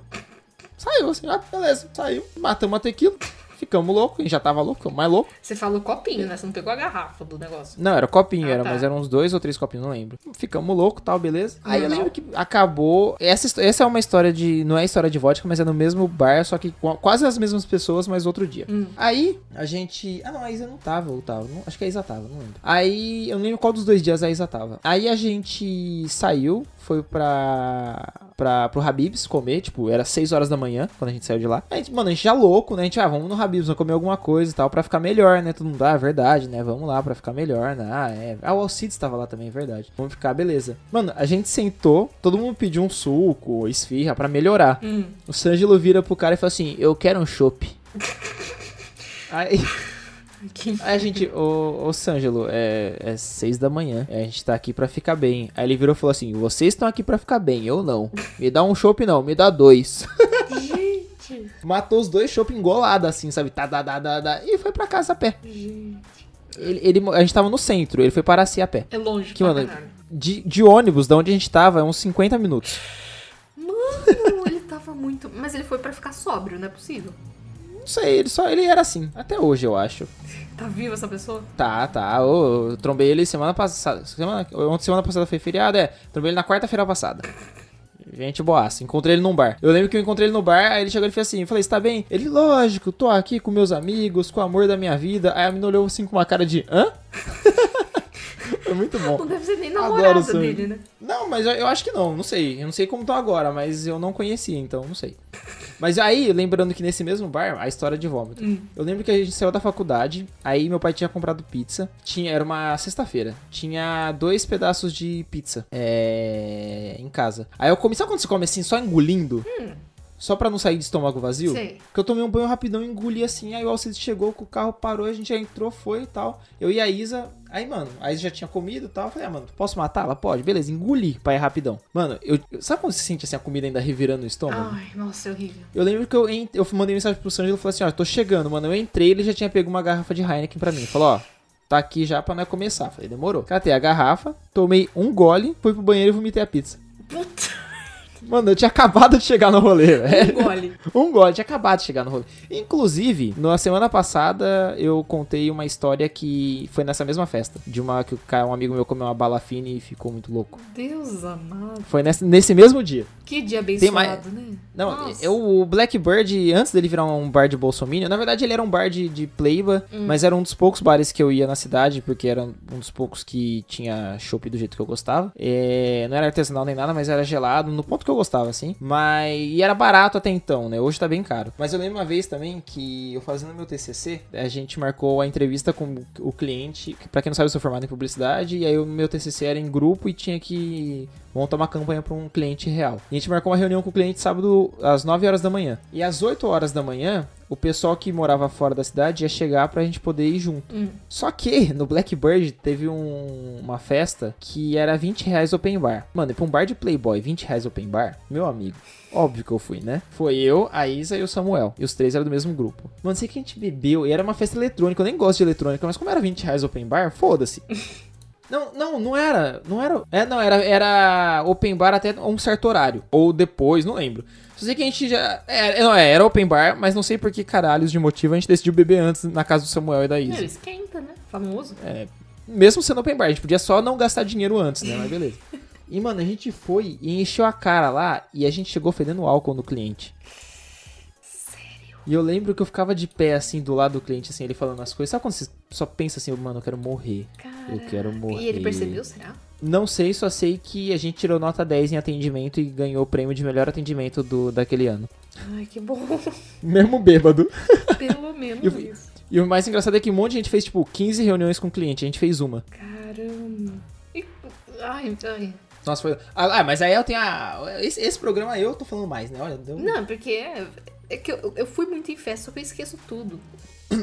Saiu, assim, ah, beleza, saiu. Matamos a tequila. Ficamos loucos, a gente já tava louco, mais louco. Você falou copinho, né? Você não pegou a garrafa do negócio. Não, era copinho, Ah, era, tá. mas eram uns dois ou três copinhos, não lembro. Ficamos loucos tal, beleza. Aí eu Normal. lembro que acabou. Essa, essa é uma história de. Não é história de vodka, mas é no mesmo bar, só que com quase as mesmas pessoas, mas outro dia. Hum. Aí a gente. Ah, não, a Isa não tava, ou tava. Não- acho que a Isa tava, não lembro. Aí eu não lembro qual dos dois dias a Isa tava. Aí a gente saiu, foi pra. pra pro Habibs comer, tipo, era 6 horas da manhã quando a gente saiu de lá. A gente, mano, a gente já louco, né? A gente, ah, vamos no Habibs, vamos comer alguma coisa e tal, pra ficar melhor, né? Todo mundo, ah, é verdade, né? Vamos lá pra ficar melhor, né? Ah, é. Ah, o Alcides tava lá também, é verdade. Vamos ficar, beleza. Mano, a gente sentou, todo mundo pediu um suco, esfirra, pra melhorar. Hum. O Sângelo vira pro cara e fala assim: Eu quero um chopp. <laughs> Aí, Aí <laughs> a gente, ô, ô Sângelo, é, é seis da manhã. A gente tá aqui pra ficar bem. Aí ele virou e falou assim: Vocês estão aqui pra ficar bem, eu não. Me dá um chopp não, me dá dois. <laughs> Gente. Matou os dois chopp engolado assim, sabe? Tá, tá, tá, tá, tá, e foi pra casa a pé. Gente. Ele, ele- a gente tava no centro, ele foi para si a pé. É longe Que, mano, caralho. de, de ônibus, da onde a gente tava, é uns 50 minutos. Mano, ele tava muito. Mas ele foi pra ficar sóbrio, não é possível. Não sei, ele só ele era assim. Até hoje, eu acho. Tá viva essa pessoa? Tá, tá. Ô, eu trombei ele semana passada. Semana, ontem, semana passada foi feriado, é. Trombei ele na quarta-feira passada. Gente boaça. Encontrei ele num bar. Eu lembro que eu encontrei ele no bar, aí ele chegou e fez assim: eu falei, você tá bem? Ele, lógico, tô aqui com meus amigos, com o amor da minha vida. Aí a menina olhou assim com uma cara de hã? <laughs> foi <laughs> muito bom. Não deve ser nem namorada dele, né? Não, mas eu, eu acho que não, não sei. Eu não sei como estão agora, mas eu não conhecia, então não sei. Mas aí, lembrando que nesse mesmo bar, a história de vômito. Hum. Eu lembro que a gente saiu da faculdade, aí meu pai tinha comprado pizza. Tinha, era uma sexta-feira. Tinha dois pedaços de pizza é, em casa. Aí eu comi, sabe quando você come assim, só engolindo? Só pra não sair de estômago vazio? Sei. Porque eu tomei um banho rapidão, engoli assim, aí o Alcides chegou, o carro parou, a gente já entrou, foi e tal. Eu e a Isa, aí, mano, a Isa já tinha comido e tal. Eu falei, ah, mano, posso matar ela? Pode, beleza, engoli pra ir rapidão. Mano, eu, sabe quando você sente assim a comida ainda revirando no estômago? Ai, nossa, é horrível. Eu lembro que eu, en- eu mandei mensagem pro Sângelo e falei assim, ó, tô chegando, mano. Eu entrei, ele já tinha pego uma garrafa de Heineken pra mim. Falou, ó, tá aqui já pra nós começar. Falei, demorou. Catei a garrafa, tomei um gole, fui pro banheiro e vomitei a pizza. Puta, Mano, eu tinha acabado de chegar no rolê, velho. engole. <laughs> Um gole, tinha acabado de chegar no rolê. Inclusive, na semana passada, eu contei uma história que foi nessa mesma festa. De uma que um amigo meu comeu uma bala fine e ficou muito louco. Deus amado. Foi nesse, nesse mesmo dia. Que dia Tem mais- abençoado, né? Não, Nossa. eu, o Blackbird, antes dele virar um bar de Bolsominion, na verdade ele era um bar de, de pleiba, Hum. mas era um dos poucos bares que eu ia na cidade, porque era um dos poucos que tinha chopp do jeito que eu gostava. É, não era artesanal nem nada, mas era gelado, no ponto que eu gostava, assim. Mas, e era barato até então, né? Hoje tá bem caro. Mas eu lembro uma vez também que eu fazendo meu TCC, a gente marcou a entrevista com o cliente, que quem não sabe eu sou formado em publicidade, e aí o meu TCC era em grupo e tinha que montar uma campanha para um cliente real. E a gente marcou uma reunião com o cliente sábado às 9 horas da manhã. E às 8 horas da manhã, o pessoal que morava fora da cidade ia chegar pra gente poder ir junto. Hum. Só que no Blackbird teve um- uma festa que era 20 reais open bar. Mano, e pra um bar de Playboy, 20 reais open bar, meu amigo. Óbvio que eu fui, né? Foi eu, a Isa e o Samuel. E os três eram do mesmo grupo. Mano, sei que a gente bebeu e era uma festa eletrônica. Eu nem gosto de eletrônica, mas como era 20 reais open bar, foda-se. <laughs> Não, não, não era. Não era. É, não, era, era open bar até um certo horário. Ou depois, não lembro. Só sei que a gente já. É, não, é, era open bar, mas não sei por que caralhos de motivo a gente decidiu beber antes na casa do Samuel e da Isa. Ele esquenta, né? Famoso. É, mesmo sendo open bar, a gente podia só não gastar dinheiro antes, né? Mas beleza. <laughs> E, mano, a gente foi e encheu a cara lá e a gente chegou fedendo álcool no cliente. Sério? E eu lembro que eu ficava de pé, assim, do lado do cliente, assim, ele falando as coisas. Sabe quando você só pensa assim, mano, eu quero morrer? Eu quero morrer. E ele percebeu, será? Não sei, só sei que a gente tirou nota 10 em atendimento e ganhou o prêmio de melhor atendimento do, daquele ano. Ai, que bom. <laughs> Mesmo bêbado. <laughs> Pelo menos Eu- isso. E o mais engraçado é que um monte de gente fez, tipo, 15 reuniões com o cliente. A gente fez uma. Caramba. E- Ai, ai. Nossa, foi. Ah, ah, mas aí eu tenho a. Esse, esse programa eu tô falando mais, né? Olha, deu... Não, porque é, é que eu, eu fui muito em festa, só que eu esqueço tudo.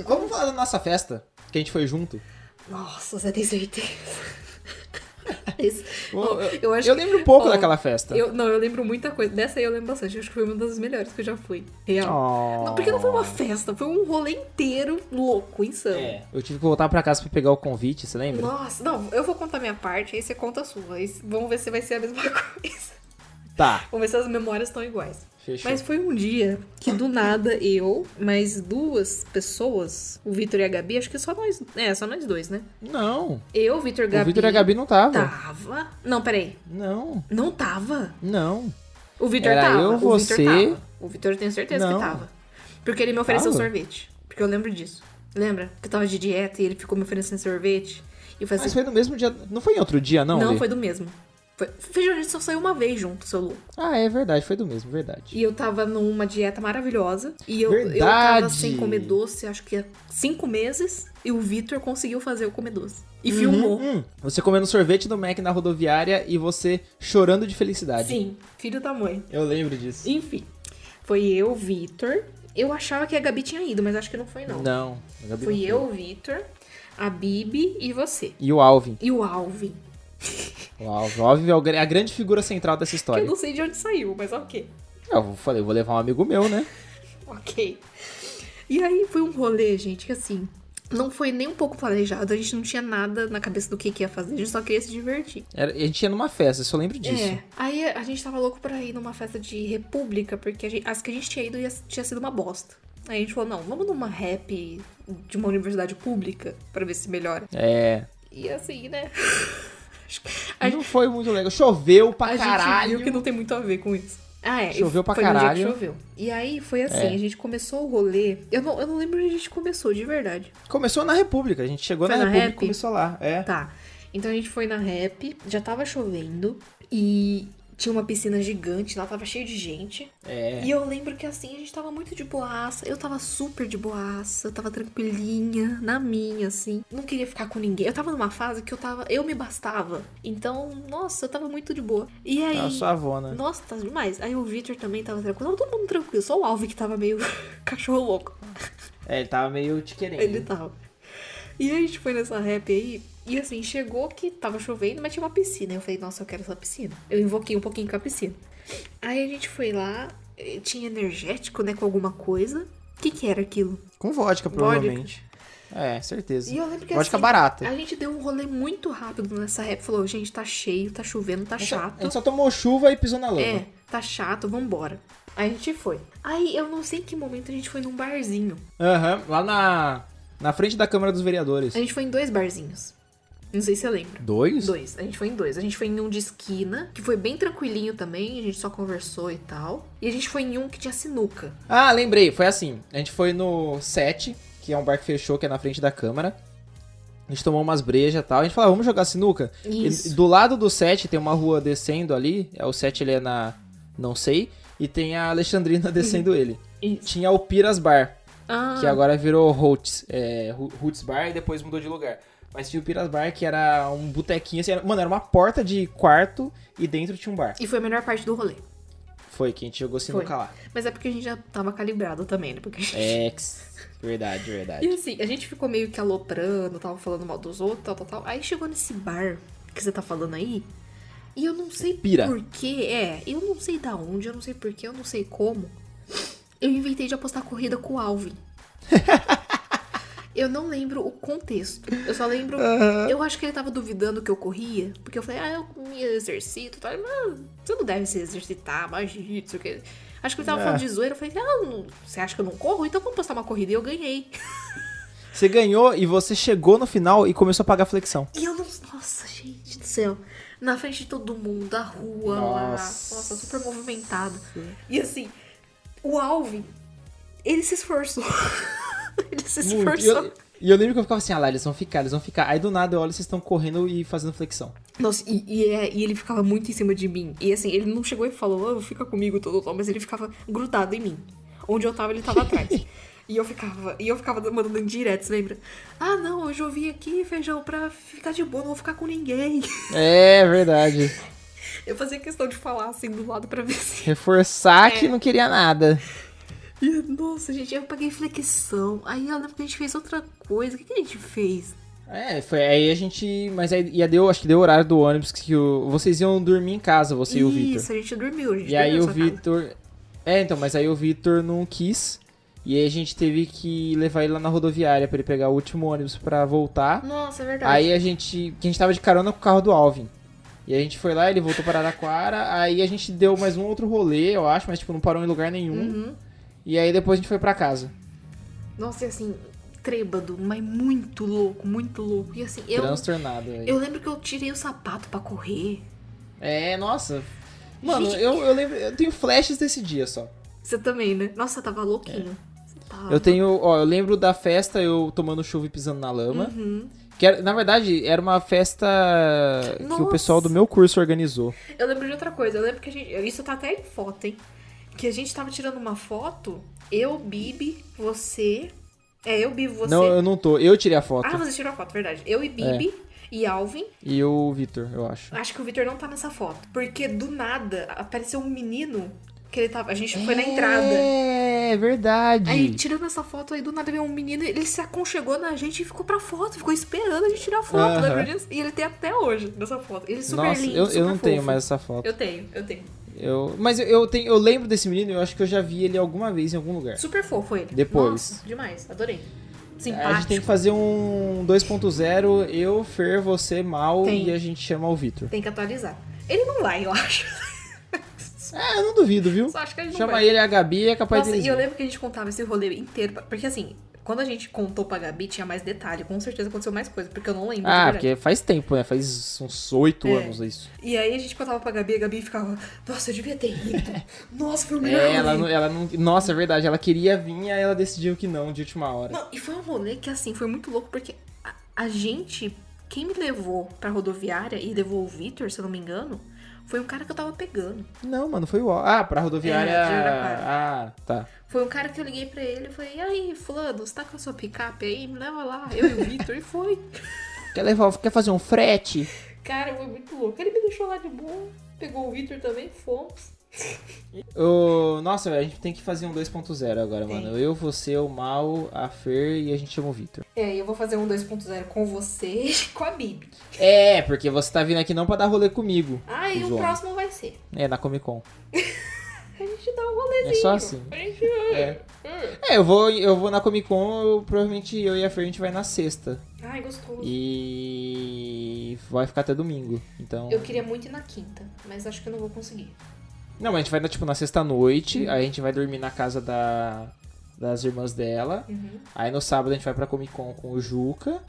Vamos falar da nossa festa, que a gente foi junto. Nossa, você tem certeza? Isso. Eu, acho eu lembro um pouco ó, daquela festa. Eu, não, eu lembro muita coisa. Dessa aí eu lembro bastante. Eu acho que foi uma das melhores que eu já fui. Real. Oh. Não, porque não foi uma festa, foi um rolê inteiro louco, insano. É, eu tive que voltar pra casa pra pegar o convite, você lembra? Nossa, não, eu vou contar minha parte, aí você conta a sua. Aí vamos ver se vai ser a mesma <laughs> coisa. Tá, Vamos ver se as memórias estão iguais. Fechou. Mas foi um dia que do nada eu, mais duas pessoas, o Vitor e a Gabi, acho que só nós. É, só nós dois, né? Não, Eu, o Vitor e o Gabi. Vitor e a Gabi não tava. Tava. Não, peraí. Não, Não tava. não. O Vitor tava. eu, o você- tava. O Vitor eu tenho certeza Não. que tava. Porque ele me ofereceu Tava? sorvete. Porque eu lembro disso. Lembra? Que eu tava de dieta e ele ficou me oferecendo sorvete. E eu falei Mas foi no mesmo dia. Não foi em outro dia, não? não, foi do mesmo. Foi... Feijão, a gente só saiu uma vez junto, seu louco. Ah, é verdade, foi do mesmo, verdade. E eu tava numa dieta maravilhosa. E eu, eu tava Verdade. sem comer doce, acho que há cinco meses. E o Vitor conseguiu fazer eu comer doce. E Uhum, filmou. hum. Você comendo sorvete do Mac na rodoviária e você chorando de felicidade. Sim, filho da mãe. Eu lembro disso. Enfim, foi eu, Vitor. Eu achava que a Gabi tinha ido, mas acho que não foi, não. Não, a Gabi Fui não eu, o Vitor, a Bibi e você. E o Alvin. E o Alvin. O Alvin, o Alvin é a grande figura central dessa Que história. eu não sei de onde saiu, mas ok. Eu falei, eu vou levar um amigo meu, né? <laughs> Ok. E aí foi um rolê, gente, que assim, não foi nem um pouco planejado. A gente não tinha nada na cabeça do que, que ia fazer, a gente só queria se divertir. Era- a gente ia numa festa, eu só lembro disso. É. Aí a gente tava louco pra ir numa festa de república, porque gente- as que a gente tinha ido ia- tinha sido uma bosta. Aí a gente falou, não, vamos numa rap de uma universidade pública pra ver se melhora. É. E assim, né? <laughs> A Não foi muito legal. Choveu pra a caralho. gente viu que não tem muito a ver com isso. Ah, é. Choveu pra foi caralho. que choveu. E aí foi assim, É. a gente começou o rolê. Eu não, eu não lembro onde a gente começou, de verdade. Começou na República, a gente chegou Foi na, na República e começou lá. É. Tá. Então a gente foi na rap, já tava chovendo e tinha uma piscina gigante, lá tava cheio de gente. É. E eu lembro que assim, a gente tava muito de boaça. Eu tava super de boaça, eu tava tranquilinha, na minha, assim. Não queria ficar com ninguém. Eu tava numa fase que eu tava. Eu me bastava. Então, nossa, eu tava muito de boa. E aí. A sua avó, né? Nossa, tá demais. Aí o Victor também tava tranquilo. Tava todo mundo tranquilo. Só o Alvin que tava meio <laughs> cachorro louco. É, ele tava meio te querendo. Ele tava. E aí a gente foi nessa rap aí. E assim, chegou que tava chovendo, mas tinha uma piscina. Eu falei, nossa, eu quero essa piscina. Eu invoquei um pouquinho com a piscina. Aí a gente foi lá, eh, tinha energético, né, com alguma coisa. O que que era aquilo? Com vodka, provavelmente. É, certeza. E eu lembro que vodka assim, barata. A gente deu um rolê muito rápido nessa rap. Falou, gente, tá cheio, tá chovendo, tá A gente só- chato. A gente só tomou chuva e pisou na lama. É, tá chato, vambora. Aí a gente foi. Aí eu não sei em que momento a gente foi num barzinho. Aham, lá na, na frente da Câmara dos Vereadores. A gente foi em dois barzinhos. Não sei se você lembra. Dois? Dois. A gente foi em dois. A gente foi em um de esquina, que foi bem tranquilinho também. A gente só conversou e tal. E a gente foi em um que tinha sinuca. Ah, lembrei. Foi assim. A gente foi no 7, que é um bar que fechou, que é na frente da câmara. A gente tomou umas brejas e tal. A gente falou, ah, vamos jogar sinuca? Isso. E do lado do 7 tem uma rua descendo ali. É, o 7 ele é na... Não sei. E tem a Alexandrina <laughs> descendo ele. Isso. Tinha o Piras Bar. Ah, que agora virou Roots, é, Roots Bar e depois mudou de lugar. Mas tinha o Piras Bar, que era um botequinho assim. era- mano, era uma porta de quarto e dentro tinha um bar. E foi a melhor parte do rolê. Foi que a gente jogou sinuca lá. Mas é porque a gente já tava calibrado também, né? Porque a gente... Ex. Verdade, verdade. <laughs> E assim, a gente ficou meio que aloprando, tava falando mal dos outros, tal, tal, tal. Aí chegou nesse bar que você tá falando aí. E eu não sei Pira. porquê, é, eu não sei da onde, eu não sei porquê, eu não sei como. Eu inventei de apostar corrida com o Alvin. <laughs> eu não lembro o contexto. Eu só lembro. Eu acho que ele tava duvidando que eu corria. Porque eu falei, ah, eu me exercito. Ele, Mas você não deve se exercitar, imagina, não sei o que. Acho que ele tava É. falando de zoeira. Eu falei, ah, não- você acha que eu não corro? Então vamos postar uma corrida. E eu ganhei. <laughs> Você ganhou e você chegou no final e começou a pagar flexão. E eu não. Nossa, gente do céu. Na frente de todo mundo, a rua lá. Nossa. Nossa, super movimentado. E assim, o Alvin, ele se esforçou. <laughs> <laughs> ele se esforçou. e eu lembro que eu ficava assim, ah lá, eles vão ficar, eles vão ficar. Aí do nada eu olho, vocês estão correndo e fazendo flexão. Nossa, e, e, é- e ele ficava muito em cima de mim. E assim, ele não chegou e falou, oh, fica comigo todo todo, mas ele ficava grudado em mim. Onde eu tava, ele tava atrás. <laughs> E eu ficava, e eu ficava mandando indiretos, lembra? Ah, não, hoje eu vim aqui, feijão, pra ficar de boa, não vou ficar com ninguém. <laughs> É verdade. Eu fazia questão de falar assim do lado pra ver se. Reforçar que É. não queria nada. E, Nossa, gente, eu paguei flexão. Aí eu lembro que a gente fez outra coisa. O que, que a gente fez? É, foi aí a gente. Mas aí ia deu, acho que deu o horário do ônibus que o, vocês iam dormir em casa, você e o Vitor. Isso, a gente dormiu, a gente E aí o casa. Vitor. É, então, mas aí o Vitor não quis. E aí a gente teve que levar ele lá na rodoviária pra ele pegar o último ônibus pra voltar. Nossa, é verdade. Aí a gente. Que a gente tava de carona com o carro do Alvin. E a gente foi lá, ele voltou para Araraquara. Aí a gente deu mais um outro rolê, eu acho, mas tipo, não parou em lugar nenhum. Uhum. E aí depois a gente foi pra casa. Nossa, e assim, trêbado, mas muito louco, muito louco. E assim, eu, Transtornado. velho. eu lembro que eu tirei o sapato pra correr. É, nossa. Mano, Gente. eu, eu lembro. Eu tenho flashes desse dia só. Você também, né? Nossa, tava louquinho. Você tava. É. Eu tenho. Ó, eu lembro da festa eu tomando chuva e pisando na lama. Uhum. Que era- na verdade, era uma festa que o Nossa. pessoal do meu curso organizou. Eu lembro de outra coisa. Eu lembro que a gente. Isso tá até em foto, hein? Que a gente tava tirando uma foto. Eu, Bibi, você. É, eu, Bibi, você. Não, eu não tô. Eu tirei a foto. Ah, você tirou a foto, verdade. Eu e Bibi e Alvin. E o Vitor, eu acho. Acho que o Victor não tá nessa foto. Porque do nada apareceu um menino que ele tava. A gente foi na entrada. É, verdade. Aí, tirando essa foto aí, do nada veio um menino, ele se aconchegou na gente e ficou pra foto, ficou esperando a gente tirar foto, Aham. lembra disso? E ele tem até hoje nessa foto. Ele é super Nossa, lindo, eu, eu não tenho fofo. mais essa foto. Eu tenho, eu tenho. Eu, mas eu, eu tenho, eu lembro desse menino, eu acho que eu já vi ele alguma vez em algum lugar. Super fofo ele. Depois. Nossa, demais, adorei. A Simpático. gente tem que fazer um 2.0, eu, Fer, você, Mal Tem. e a gente chama o Vitor. Tem que atualizar. Ele não vai, eu acho. <laughs> É, eu não duvido, viu? Só acho que ele não Chama vai. ele, a Gabi, é capaz Nossa, deles e eu lembro que a gente contava esse rolê inteiro. Porque assim, quando a gente contou pra Gabi, tinha mais detalhe. Com certeza aconteceu mais coisa, porque eu não lembro. Ah, porque faz tempo, né? Faz uns oito É. anos isso. E aí a gente contava pra Gabi, a Gabi ficava, nossa, eu devia ter ido. <laughs> Nossa, foi o melhor É, ela rolê." não, ela não. Nossa, é verdade, ela queria vir, aí ela decidiu que não, de última hora. Não, e foi um rolê que, assim, foi muito louco, porque a, a gente, quem me levou pra rodoviária e levou o Vitor, se eu não me engano, foi um cara que eu tava pegando. Não, mano, foi o. Ah, pra rodoviária. É, ah, tá. Foi um cara que eu liguei pra ele e falei, e aí, fulano, você tá com a sua picape aí? Me leva lá. Eu e o Vitor, e foi. <laughs> Quer levar, quer fazer um frete? Cara, foi muito louco. Ele me deixou lá de boa, pegou o Vitor também, fomos. <laughs> Ô, nossa, a gente tem que fazer um 2.0 agora, Tem. mano. Eu, você, o Mal, a Fer e a gente chama o Vitor. É, e eu vou fazer um 2.0 com você e <laughs> com a Bibi. É, porque você tá vindo aqui não pra dar rolê comigo. Ah, e o próximo vai ser. É, na Comic Con. <laughs> A gente dá um rolezinho. É só assim. Gente... É. É, eu vou, eu vou na Comic Con, eu, provavelmente eu e a Fer a gente vai na sexta. Ai, gostoso. E vai ficar até domingo. Então. Eu queria muito ir na quinta, mas acho que eu não vou conseguir. Não, mas a gente vai na, tipo, na sexta-noite, Uhum. aí a gente vai dormir na casa da, das irmãs dela. Uhum. Aí no sábado a gente vai pra Comic Con com o Juca.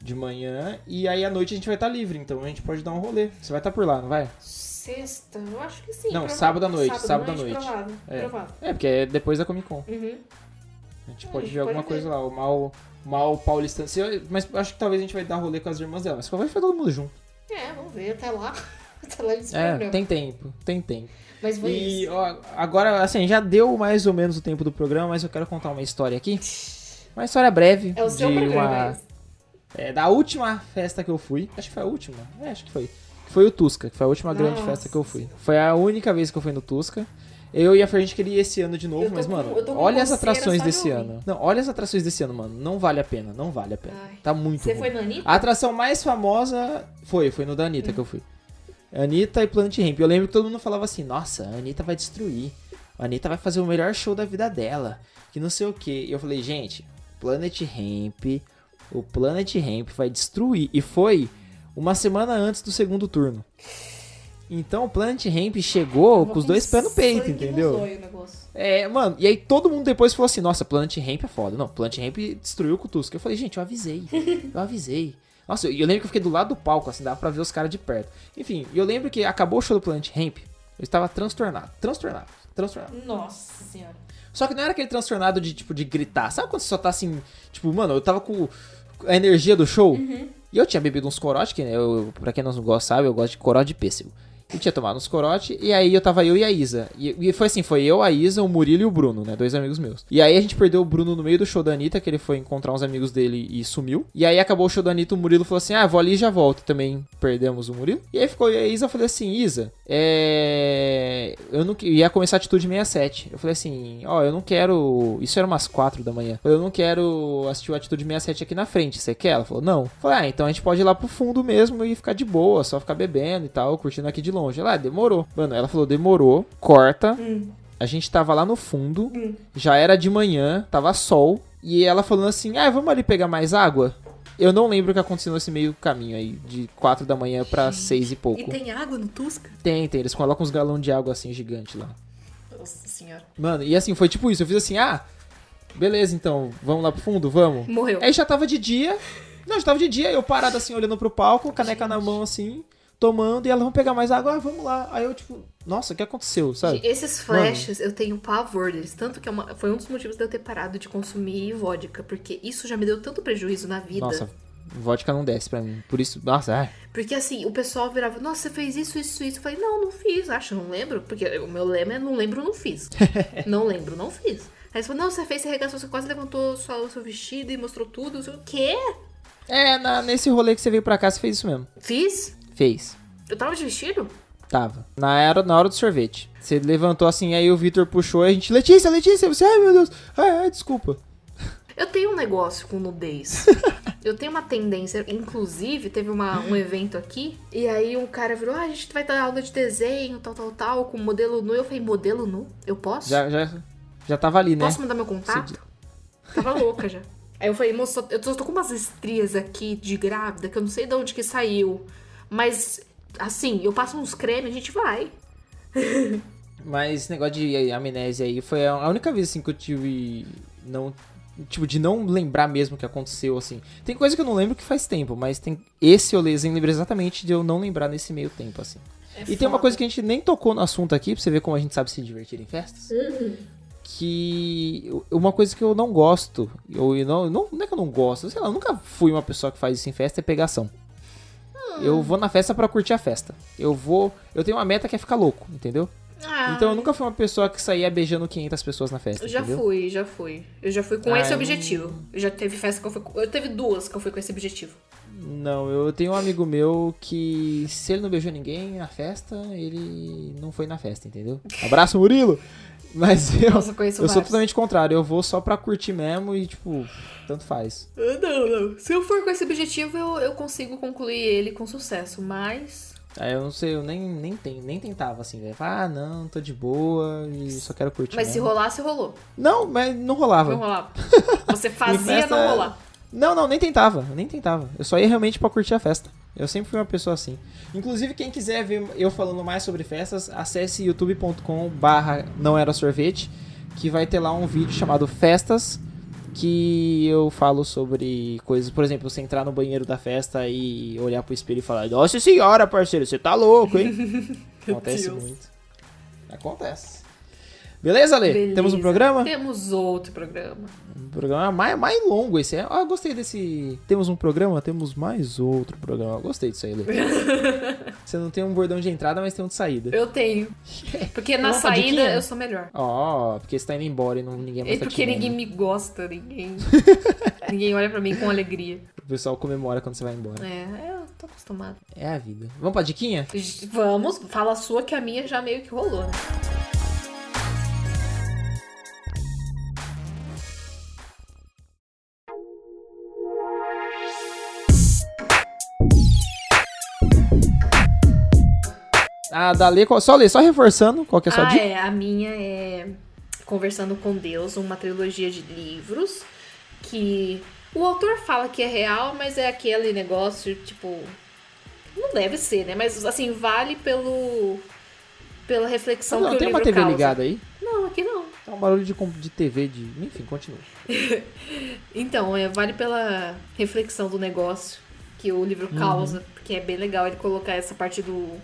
de manhã e aí à noite a gente vai estar livre, então a gente pode dar um rolê. Você vai estar por lá, não vai? Sexta? Eu acho que sim. Não, prova- sábado à noite, sábado à noite. Provável, É. provável. É, porque é depois da Comic Con. Uhum. A gente É, pode a gente ver alguma pode coisa lá, o mal, mal paulistano. Mas acho que talvez a gente vai dar rolê com as irmãs dela, mas vai ficar todo mundo junto. É, vamos ver, até lá. Até <laughs> lá eles É, programam. tem tempo, tem tempo. Mas foi E isso. ó, agora, assim, já deu mais ou menos o tempo do programa, mas eu quero contar uma história aqui. Uma história breve É o seu programa, uma é é, da última festa que eu fui. Acho que foi a última. É, acho que foi. Que foi o Tusca, que foi a última grande Nossa festa que eu fui. Foi a única vez que eu fui no Tusca. Eu e a gente queria ir esse ano de novo, mas, com- mano, olha as atrações desse ano. Não, olha as atrações desse ano, mano. Não vale a pena, não vale a pena. Ai. Tá muito Você ruim. foi na Anitta? A atração mais famosa foi, foi no da Anitta que eu fui. Anitta e Planet Ramp. Eu lembro que todo mundo falava assim, nossa, a Anitta vai destruir. A Anitta vai fazer o melhor show da vida dela. Que não sei o que. E eu falei, gente, Planet Ramp, o Planet Ramp vai destruir. E foi uma semana antes do segundo turno. Então o Planet Ramp chegou com os dois pés no peito, entendeu? É, mano, e aí todo mundo depois falou assim, nossa, Planet Ramp é foda. Não, Planet Ramp destruiu o Kutuska. Eu falei, gente, eu avisei. Eu avisei. Nossa, eu lembro que eu fiquei do lado do palco, assim, dava pra ver os caras de perto. Enfim, eu lembro que acabou o show do Planet Ramp, eu estava transtornado. Transtornado. Transtornado. Nossa senhora. Só que não era aquele transtornado de, tipo, de gritar. Sabe quando você só tá assim, tipo, mano, eu tava com a energia do show. E eu tinha bebido uns corote, que né, eu, pra quem não gosta, sabe, eu gosto de corote de pêssego. E tinha tomado uns corote, e aí eu tava eu e a Isa. E, e foi assim, foi eu, a Isa, o Murilo e o Bruno, né? Dois amigos meus. E aí a gente perdeu o Bruno no meio do show da Anitta, que ele foi encontrar uns amigos dele e sumiu. E aí acabou o show da Anitta, o Murilo falou assim, ah, vou ali e já volto. Também perdemos o Murilo. E aí ficou eu e a Isa, eu falei assim, Isa, é... Eu não que- ia começar a Atitude 67. Eu falei assim, ó, eu não quero... Isso era umas 4 da manhã. Eu não quero assistir o Atitude 67 aqui na frente, você quer? Ela falou, não. Eu falei, ah, então a gente pode ir lá pro fundo mesmo e ficar de boa, só ficar bebendo e tal, curtindo aqui de longe. Ela, ah, demorou. Mano, ela falou, demorou, corta. A gente tava lá no fundo, já era de manhã, tava sol. E ela falando assim, ah, vamos ali pegar mais água? Eu não lembro o que aconteceu nesse meio caminho aí, de 4 da manhã pra 6 e pouco. E tem água no Tusca? Tem, tem, eles colocam uns galões de água assim gigante lá. Nossa senhora. Mano, e assim, foi tipo isso. Eu fiz assim, ah, beleza, então, vamos lá pro fundo? Vamos. Morreu. Aí já tava de dia. Não, já tava de dia, eu parado assim, olhando pro palco, caneca na mão assim, tomando, e ela, vamos pegar mais água, ah, vamos lá. Aí eu, tipo, nossa, o que aconteceu, sabe? Esses flashes, eu tenho pavor deles. Tanto que é uma- foi um dos motivos de eu ter parado de consumir vodka. Porque isso já me deu tanto prejuízo na vida. Nossa, vodka não desce pra mim. Por isso, nossa, ai. Porque assim, o pessoal virava, nossa, você fez isso, isso, isso. Eu falei, não, não fiz. Acho, não lembro. Porque o meu lema é não lembro, não fiz. <laughs> não lembro, não fiz. Aí você falou, não, você fez, você regaçou, você quase levantou sua, o seu vestido e mostrou tudo. Eu o quê? É, na- nesse rolê que você veio pra cá, você fez isso mesmo. Fiz? Fez. Eu tava de vestido? Tava. Na hora, na hora do sorvete. Você levantou assim, aí o Vitor puxou e a gente, Letícia, Letícia, você, ai meu Deus, ai, ai, desculpa. Eu tenho um negócio com nudez. <laughs> eu tenho uma tendência, inclusive, teve uma- um evento aqui, e aí um cara virou, ah, a gente vai dar aula de desenho, tal, tal, tal, com modelo nu. Eu falei, modelo nu? Eu posso? Já, já, já tava ali, né? Posso mandar meu contato? Tava louca já. Aí eu falei, moço, eu tô, tô com umas estrias aqui de grávida que eu não sei de onde que saiu. Mas, assim, eu passo uns cremes, a gente vai. Mas esse negócio de amnésia aí foi a única vez assim que eu tive não tipo de não lembrar mesmo o que aconteceu assim. Tem coisa que eu não lembro que faz tempo, mas tem esse eu lembro exatamente de eu não lembrar nesse meio tempo assim. e tem uma coisa que a gente nem tocou no assunto aqui, pra você ver como a gente sabe se divertir em festas. Que eu- uma coisa que eu não gosto, eu, eu não, não, não é que eu não gosto, sei lá, eu nunca fui uma pessoa que faz isso em festa, é pegação. Eu vou na festa pra curtir a festa. Eu vou. Eu tenho uma meta que é ficar louco, entendeu? Ah, Então eu nunca fui uma pessoa que saía beijando 500 pessoas na festa, eu já entendeu? fui, já fui. Eu já fui com esse objetivo. Eu já teve festa que eu fui. com- Eu teve duas que eu fui com esse objetivo. Não, eu tenho um amigo meu que se ele não beijou ninguém na festa, ele não foi na festa, entendeu? Abraço, Murilo! Mas <laughs> eu, Nossa, eu sou totalmente contrário, eu vou só pra curtir mesmo e, tipo, tanto faz. Ah, Não, não. Se eu for com esse objetivo, eu, eu consigo concluir ele com sucesso, mas. Aí eu não sei, eu nem, nem, tem, nem tentava assim, velho. Ah, não, tô de boa e só quero curtir. Mas se mesmo. rolasse, rolou. Não, mas não rolava. Não rolava. <laughs> Você fazia festa- não rolar. Não, não, nem tentava, nem tentava. Eu só ia realmente pra curtir a festa. Eu sempre fui uma pessoa assim. Inclusive, quem quiser ver eu falando mais sobre festas, acesse youtube.com barra não era sorvete, que vai ter lá um vídeo chamado Festas, que eu falo sobre coisas, por exemplo, você entrar no banheiro da festa e olhar pro espelho e falar: Nossa senhora, parceiro, você tá louco, hein? <laughs> Acontece muito. Acontece. Beleza, Ale? Beleza. Temos um programa? Temos outro programa. Um programa mais, mais longo esse. Ah, eu gostei desse. Temos um programa, temos mais outro programa. Eu Gostei disso aí, Ale. <laughs> você não tem um bordão de entrada, mas tem um de saída. Eu tenho. <laughs> Porque na saída eu sou melhor. Ó, porque você tá indo embora e não, ninguém mais É tá porque ninguém me gosta, ninguém. <laughs> ninguém olha pra mim com alegria. O pessoal comemora quando você vai embora. É, eu tô acostumada. É a vida. Vamos pra diquinha? Vamos, fala a sua que a minha já meio que rolou, né? Ah, da Lê, só Lê, só reforçando, qual que é a sua ah, dica? é. A minha é Conversando com Deus, uma trilogia de livros que o autor fala que é real, mas é aquele negócio, tipo. Não deve ser, né? Mas assim, vale pelo. pela reflexão não, que o tem livro uma TV causa. ligada aí? Não, aqui não. Tá um barulho de, de TV, de. Enfim, continua. <laughs> Então, é, vale pela reflexão do negócio que o livro Uhum. causa, porque é bem legal ele colocar essa parte do.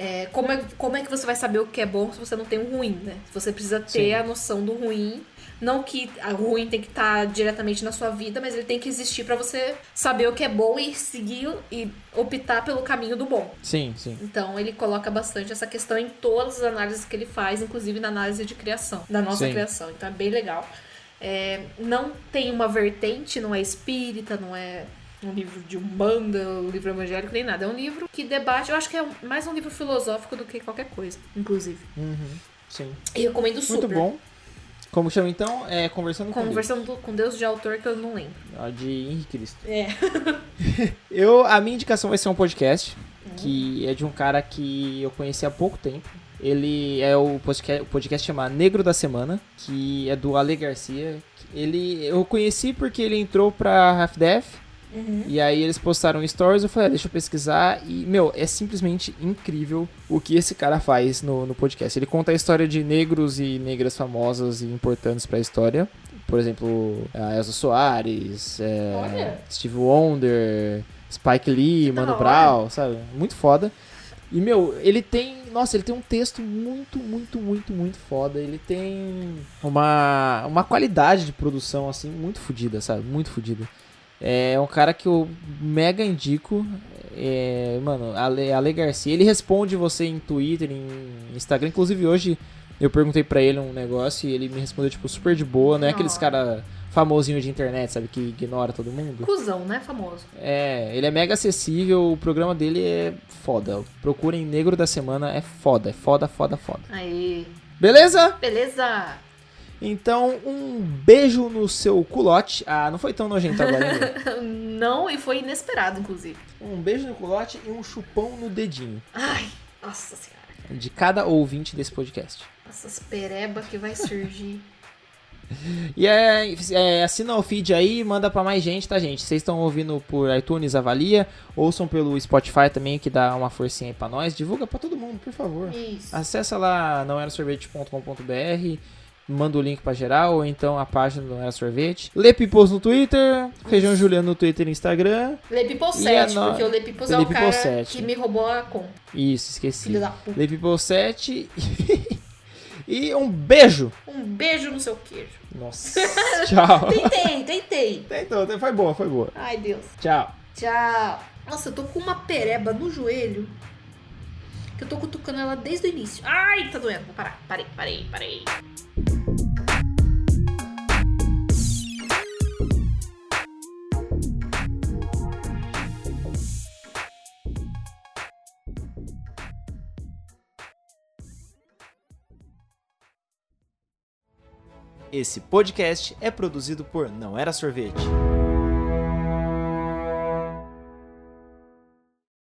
É, como, é, como é que você vai saber o que é bom se você não tem um ruim, né? Você precisa ter Sim. a noção do ruim. Não que o ruim tem que estar diretamente na sua vida, mas ele tem que existir pra você saber o que é bom e seguir e optar pelo caminho do bom. Sim, sim. Então ele coloca bastante essa questão em todas as análises que ele faz, inclusive na análise de criação, da nossa Sim. criação. Então é bem legal. É, não tem uma vertente, não é espírita, não é um livro de umbanda, um livro evangélico, nem nada. É um livro que debate, eu acho que é mais um livro filosófico do que qualquer coisa, inclusive. Uhum, sim. E recomendo super. Muito bom. Como chama então? É Conversando com Deus. Conversando com Deus de autor que eu não lembro. Ah, De Henrique Cristo. É. <laughs> Eu, a minha indicação vai ser um podcast, que é de um cara que eu conheci há pouco tempo. Ele é o podcast, o podcast chama Negro da Semana, que é do Ale Garcia. Ele, eu conheci porque ele entrou pra Half Death, e aí eles postaram stories, eu falei, ah, deixa eu pesquisar, e, meu, é simplesmente incrível o que esse cara faz no, no podcast. Ele conta a história de negros e negras famosas e importantes pra história. Por exemplo, a Elsa Soares, é. Steve Wonder, Spike Lee, Mano. Brown, sabe? Muito foda. E, meu, ele tem. Nossa, ele tem um texto muito, muito, muito, muito foda. Ele tem uma, uma qualidade de produção, assim, muito fodida, sabe? Muito fodida. É um cara que eu mega indico. É, mano, Ale, Ale Garcia. Ele responde você em Twitter, em Instagram. Inclusive, hoje eu perguntei pra ele um negócio e ele me respondeu, tipo, super de boa. Não é aqueles cara famosinho de internet, sabe? Que ignora todo mundo. Cusão, né? Famoso. É, ele é mega acessível, o programa dele é foda. Procurem Negro da Semana, é foda, é foda, foda, foda. Aí. Beleza? Beleza! Então, um beijo no seu culote. Ah, não foi tão nojento agora, meu? <laughs> Não, e foi inesperado, inclusive. Um beijo no culote e um chupão no dedinho. Ai, nossa senhora. De cada ouvinte desse podcast. Essas pereba que vai surgir. <laughs> E é, é, assina o feed aí, manda pra mais gente, tá, gente? Vocês estão ouvindo por iTunes, avalia. Ouçam pelo Spotify também, que dá uma forcinha aí pra nós. Divulga pra todo mundo, por favor. Isso. Acessa lá nãoerasorvete.com.br, manda o link pra geral, ou então a página do Era Sorvete. Lê Pipos no Twitter, Feijão Juliano no Twitter e Instagram. Lê a 7, no- porque o Lê People é o cara 7. que me roubou a conta. Isso, esqueci. Filho da puta. Lê Pipos 7 <laughs> e um beijo. Um beijo no seu queijo. Nossa, <laughs> tchau. Tentei, tentei. Então, foi boa, foi boa. Ai, Deus. Tchau. Tchau. Nossa, eu tô com uma pereba no joelho. Que eu tô cutucando ela desde o início. Ai, tá doendo. Vou parar. Parei, parei, parei. Esse podcast é produzido por Não Era Sorvete.